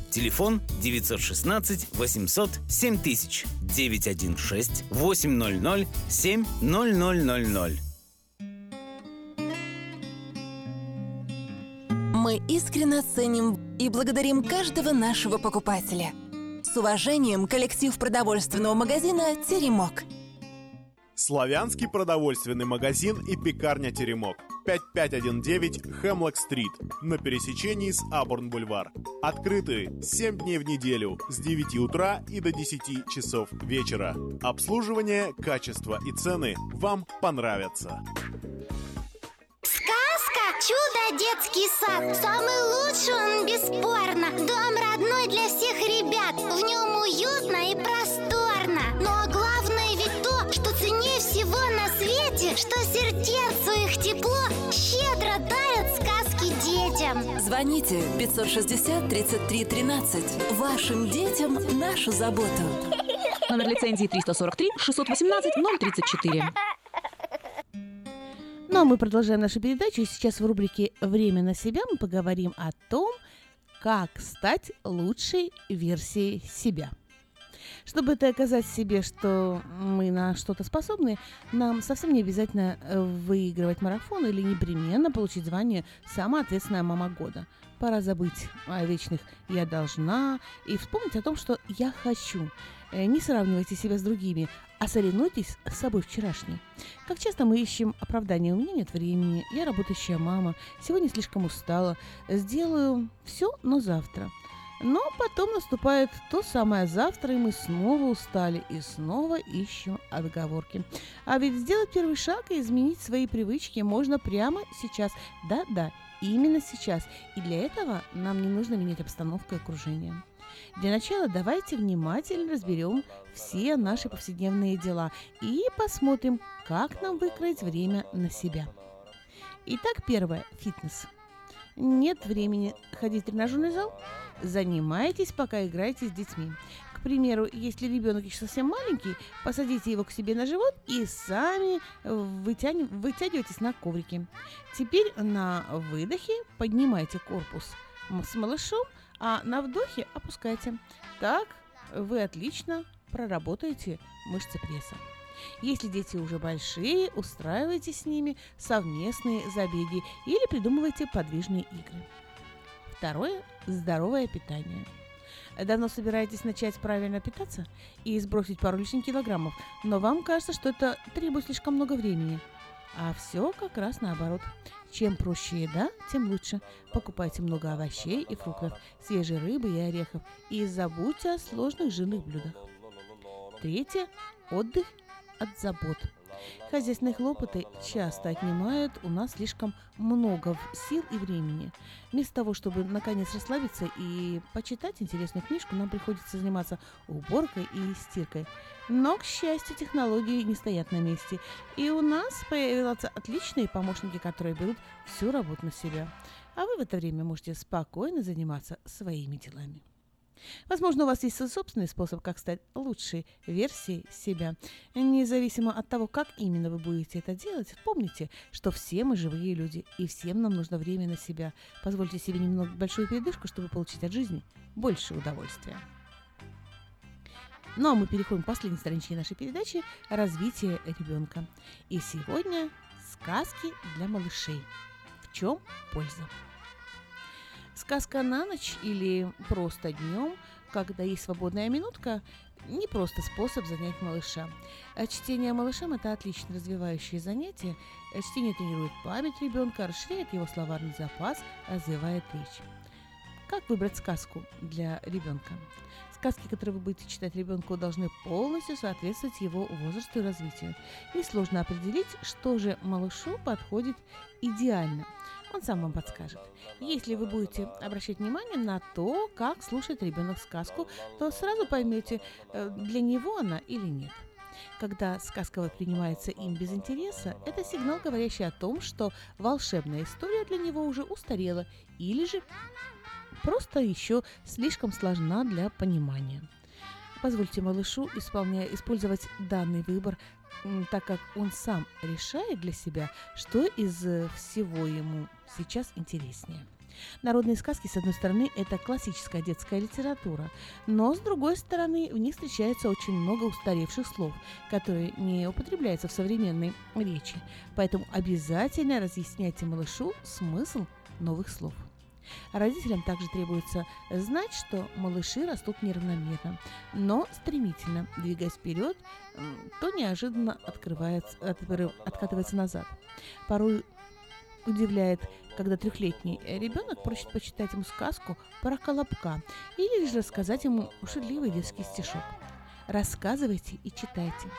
Телефон 916 800 7000 916 800 7000. Мы искренне ценим и благодарим каждого нашего покупателя. С уважением, коллектив продовольственного магазина «Теремок». Славянский продовольственный магазин и пекарня «Теремок». 5519 Хемлок-стрит на пересечении с Абурн-бульвар. Открыты 7 дней в неделю с 9 утра и до 10 часов вечера. Обслуживание, качество и цены вам понравятся. Сказка «Чудо детский сад» Самый лучший он бесспорно Дом родной для всех ребят В нем уютно и просторно Но главное Что сердцу их тепло Щедро дарят сказки детям Звоните 560 33 13. Вашим детям нашу заботу. Номер лицензии 343 618 034. Ну а мы продолжаем нашу передачу. И сейчас в рубрике «Время на себя» мы поговорим о том, как стать лучшей версией себя. Чтобы доказать себе, что мы на что-то способны, нам совсем не обязательно э, выигрывать марафон или непременно получить звание «Самая ответственная мама года». Пора забыть о вечных «я должна» и вспомнить о том, что «я хочу». Э, Не сравнивайте себя с другими, а соревнуйтесь с собой вчерашней. Как часто мы ищем оправдание, у меня нет времени, я работающая мама, сегодня слишком устала, сделаю все, но завтра. Но потом наступает то самое завтра, и мы снова устали и снова ищем отговорки. А ведь сделать первый шаг и изменить свои привычки можно прямо сейчас. Да-да, именно сейчас. И для этого нам не нужно менять обстановку и окружение. Для начала давайте внимательно разберем все наши повседневные дела и посмотрим, как нам выкроить время на себя. Итак, первое – фитнес. Нет времени ходить в тренажерный зал? Занимайтесь, пока играете с детьми. К примеру, если ребенок еще совсем маленький, посадите его к себе на живот и сами вытянь- вытягивайтесь на коврике. Теперь на выдохе поднимайте корпус с малышом, а на вдохе опускайте. Так вы отлично проработаете мышцы пресса. Если дети уже большие, устраивайте с ними совместные забеги или придумывайте подвижные игры. Второе – здоровое питание. Давно собираетесь начать правильно питаться и сбросить пару лишних килограммов, но вам кажется, что это требует слишком много времени. А все как раз наоборот. Чем проще еда, тем лучше. Покупайте много овощей и фруктов, свежей рыбы и орехов и забудьте о сложных жирных блюдах. Третье – отдых от забот. Хозяйственные хлопоты часто отнимают у нас слишком много сил и времени. Вместо того, чтобы наконец расслабиться и почитать интересную книжку, нам приходится заниматься уборкой и стиркой. Но, к счастью, технологии не стоят на месте. И у нас появятся отличные помощники, которые берут всю работу на себя. А вы в это время можете спокойно заниматься своими делами. Возможно, у вас есть собственный способ, как стать лучшей версией себя. Независимо от того, как именно вы будете это делать, помните, что все мы живые люди, и всем нам нужно время на себя. Позвольте себе немного большую передышку, чтобы получить от жизни больше удовольствия. Ну а мы переходим к последней страничке нашей передачи «Развитие ребенка». И сегодня сказки для малышей. В чем польза? Сказка на ночь или просто днем, когда есть свободная минутка, не просто способ занять малыша. А Чтение малышам – это отлично развивающее занятие. Э, Чтение тренирует память ребенка, расширяет его словарный запас, развивает речь. Как выбрать сказку для ребенка? Сказки, которые вы будете читать ребенку, должны полностью соответствовать его возрасту и развитию. Несложно определить, что же малышу подходит идеально. Он сам вам подскажет. Если вы будете обращать внимание на то, как слушает ребенок сказку, то сразу поймете, э, для него она или нет. Когда сказка воспринимается им без интереса, это сигнал, говорящий о том, что волшебная история для него уже устарела или же просто еще слишком сложна для понимания. Позвольте малышу, исполняя, использовать данный выбор, так как он сам решает для себя, что из э, всего ему сейчас интереснее. Народные сказки, с одной стороны, это классическая детская литература, но с другой стороны, в них встречается очень много устаревших слов, которые не употребляются в современной речи. Поэтому обязательно разъясняйте малышу смысл новых слов. Родителям также требуется знать, что малыши растут неравномерно, но стремительно, двигаясь вперед, то неожиданно открывается, откатывается назад. Порой удивляет, когда трехлетний ребенок просит почитать ему сказку про колобка или же рассказать ему шутливый детский стишок. Рассказывайте и читайте.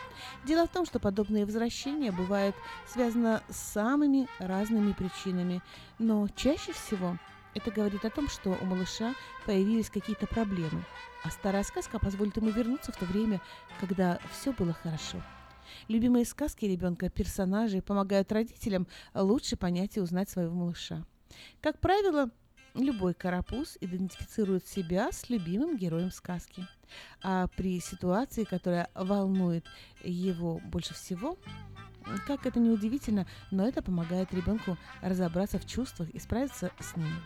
Дело в том, что подобные возвращения бывают связаны с самыми разными причинами, но чаще всего это говорит о том, что у малыша появились какие-то проблемы, а старая сказка позволит ему вернуться в то время, когда все было хорошо. Любимые сказки ребенка, персонажи помогают родителям лучше понять и узнать своего малыша. Как правило, любой карапуз идентифицирует себя с любимым героем сказки. А при ситуации, которая волнует его больше всего, как это ни удивительно, но это помогает ребенку разобраться в чувствах и справиться с ними.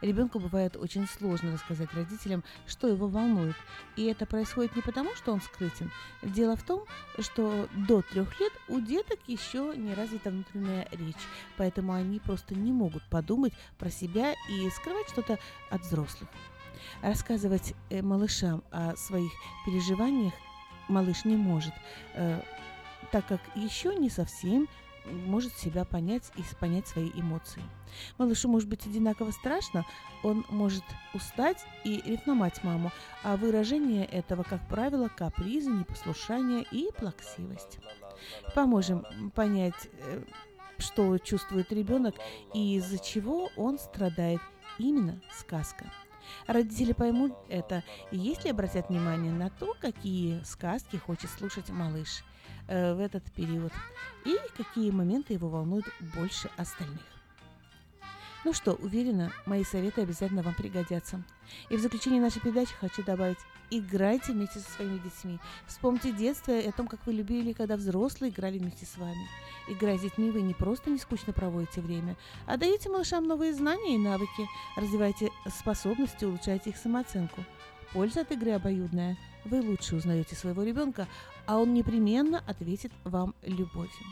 Ребенку бывает очень сложно рассказать родителям, что его волнует. И это происходит не потому, что он скрытен. Дело в том, что до трех лет у деток еще не развита внутренняя речь, поэтому они просто не могут подумать про себя и скрывать что-то от взрослых. Рассказывать э, малышам о своих переживаниях малыш не может, э, так как еще не совсем может себя понять и понять свои эмоции. Малышу может быть одинаково страшно, он может устать и ревновать маму, а выражение этого, как правило, капризы, непослушание и плаксивость. Поможем понять, э, что чувствует ребенок и из-за чего он страдает. Именно сказка. Родители поймут это, если обратят внимание на то, какие сказки хочет слушать малыш э, в этот период и какие моменты его волнуют больше остальных. Ну что, уверена, мои советы обязательно вам пригодятся. И в заключение нашей передачи хочу добавить, играйте вместе со своими детьми. Вспомните детство и о том, как вы любили, когда взрослые играли вместе с вами. Играя с детьми, вы не просто не скучно проводите время, а даете малышам новые знания и навыки, развиваете способности, улучшаете их самооценку. Польза от игры обоюдная. Вы лучше узнаете своего ребенка, а он непременно ответит вам любовью.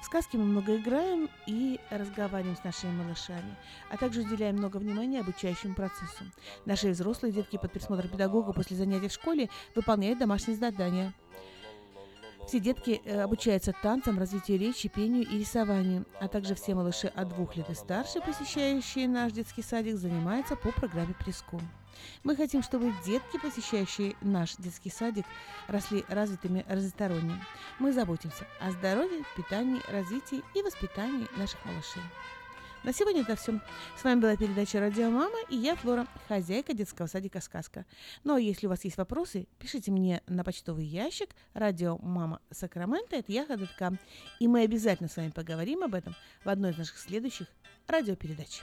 В сказке мы много играем и разговариваем с нашими малышами, а также уделяем много внимания обучающему процессу. Наши взрослые детки под присмотром педагога после занятий в школе выполняют домашние задания. Все детки э, обучаются танцам, развитию речи, пению и рисованию, а также все малыши от двух лет и старше, посещающие наш детский садик, занимаются по программе Преском. Мы хотим, чтобы детки, посещающие наш детский садик, росли развитыми разносторонне. Мы заботимся о здоровье, питании, развитии и воспитании наших малышей. На сегодня это все. С вами была передача «Радио Мама» и я, Флора, хозяйка детского садика «Сказка». Ну а если у вас есть вопросы, пишите мне на почтовый ящик «Радио Мама Сакраменто» это яха.ком. И мы обязательно с вами поговорим об этом в одной из наших следующих радиопередач.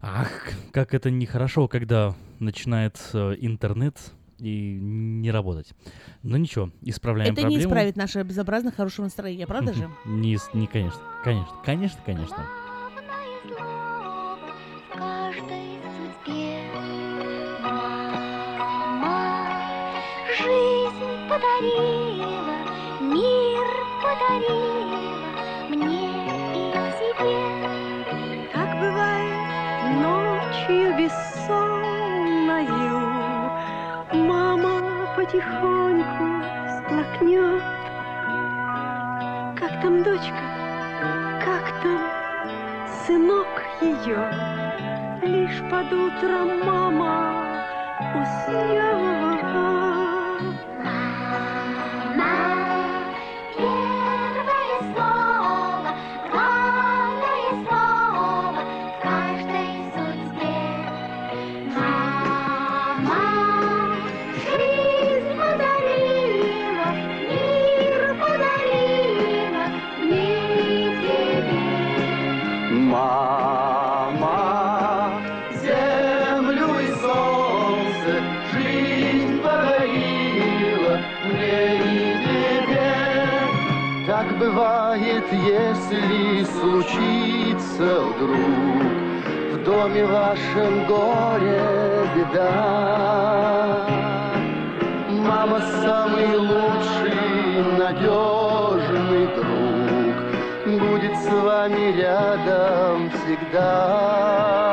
Ах, как это нехорошо, когда начинает э, интернет и не работать. Но ничего, исправляем Это проблему. не исправит наше безобразно хорошего настроения, правда же? Не, не, конечно, конечно, конечно, конечно. жизнь подарила, мир подарила потихоньку всплакнет. Как там дочка, как там сынок ее? Лишь под утро мама уснет доме вашем горе беда. Мама самый лучший, надежный друг будет с вами рядом всегда.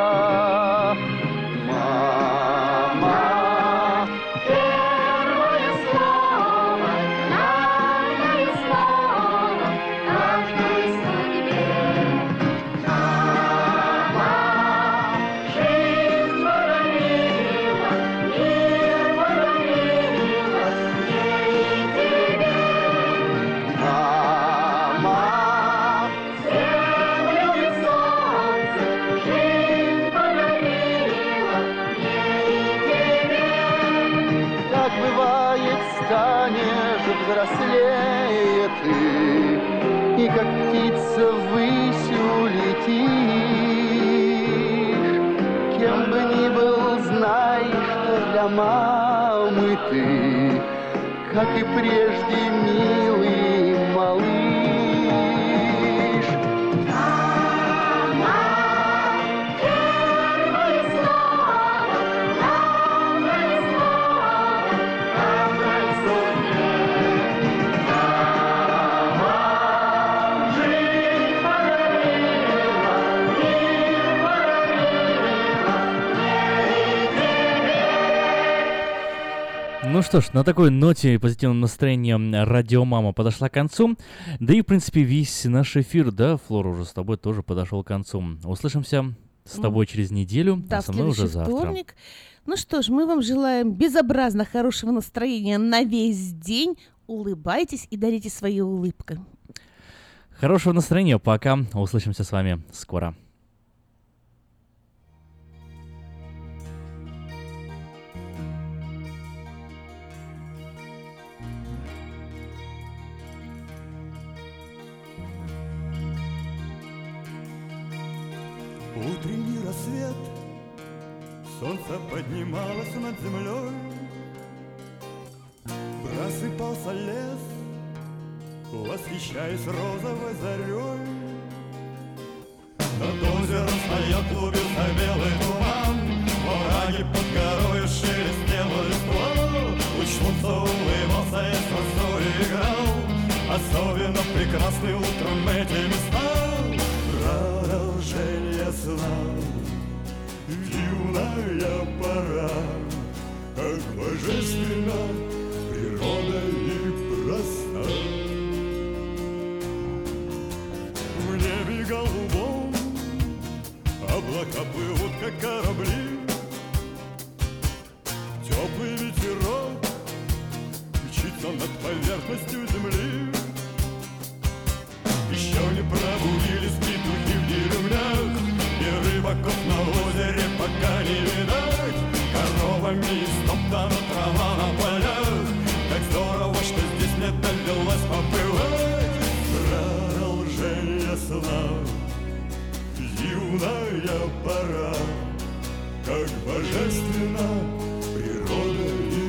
Что ж, на такой ноте и позитивном настроении радиомама подошла к концу. Да и, в принципе, весь наш эфир, да, Флора, уже с тобой тоже подошел к концу. Услышимся с тобой через неделю, Да, а со мной уже завтра. вторник. Ну что ж, мы вам желаем безобразно хорошего настроения на весь день. Улыбайтесь и дарите свои улыбкой. Хорошего настроения, пока. Услышимся с вами скоро. Солнце поднималось над землей, Просыпался лес, восхищаясь розовой зарей. Над озером стоял клубился белый туман, Враги под горой шелестела листва, Луч солнца улыбался и с росой играл, Особенно прекрасны утром эти места. Продолжение сна, юная пора, Как божественно природа и проста. В небе голубом облака плывут, как корабли, Теплый ветерок мчится над поверхностью земли. рыбаков на озере пока не видать. Коровами истоптана трава на полях. Так здорово, что здесь мне довелось побывать. Продолжение сна Юная пора. Как божественно природа и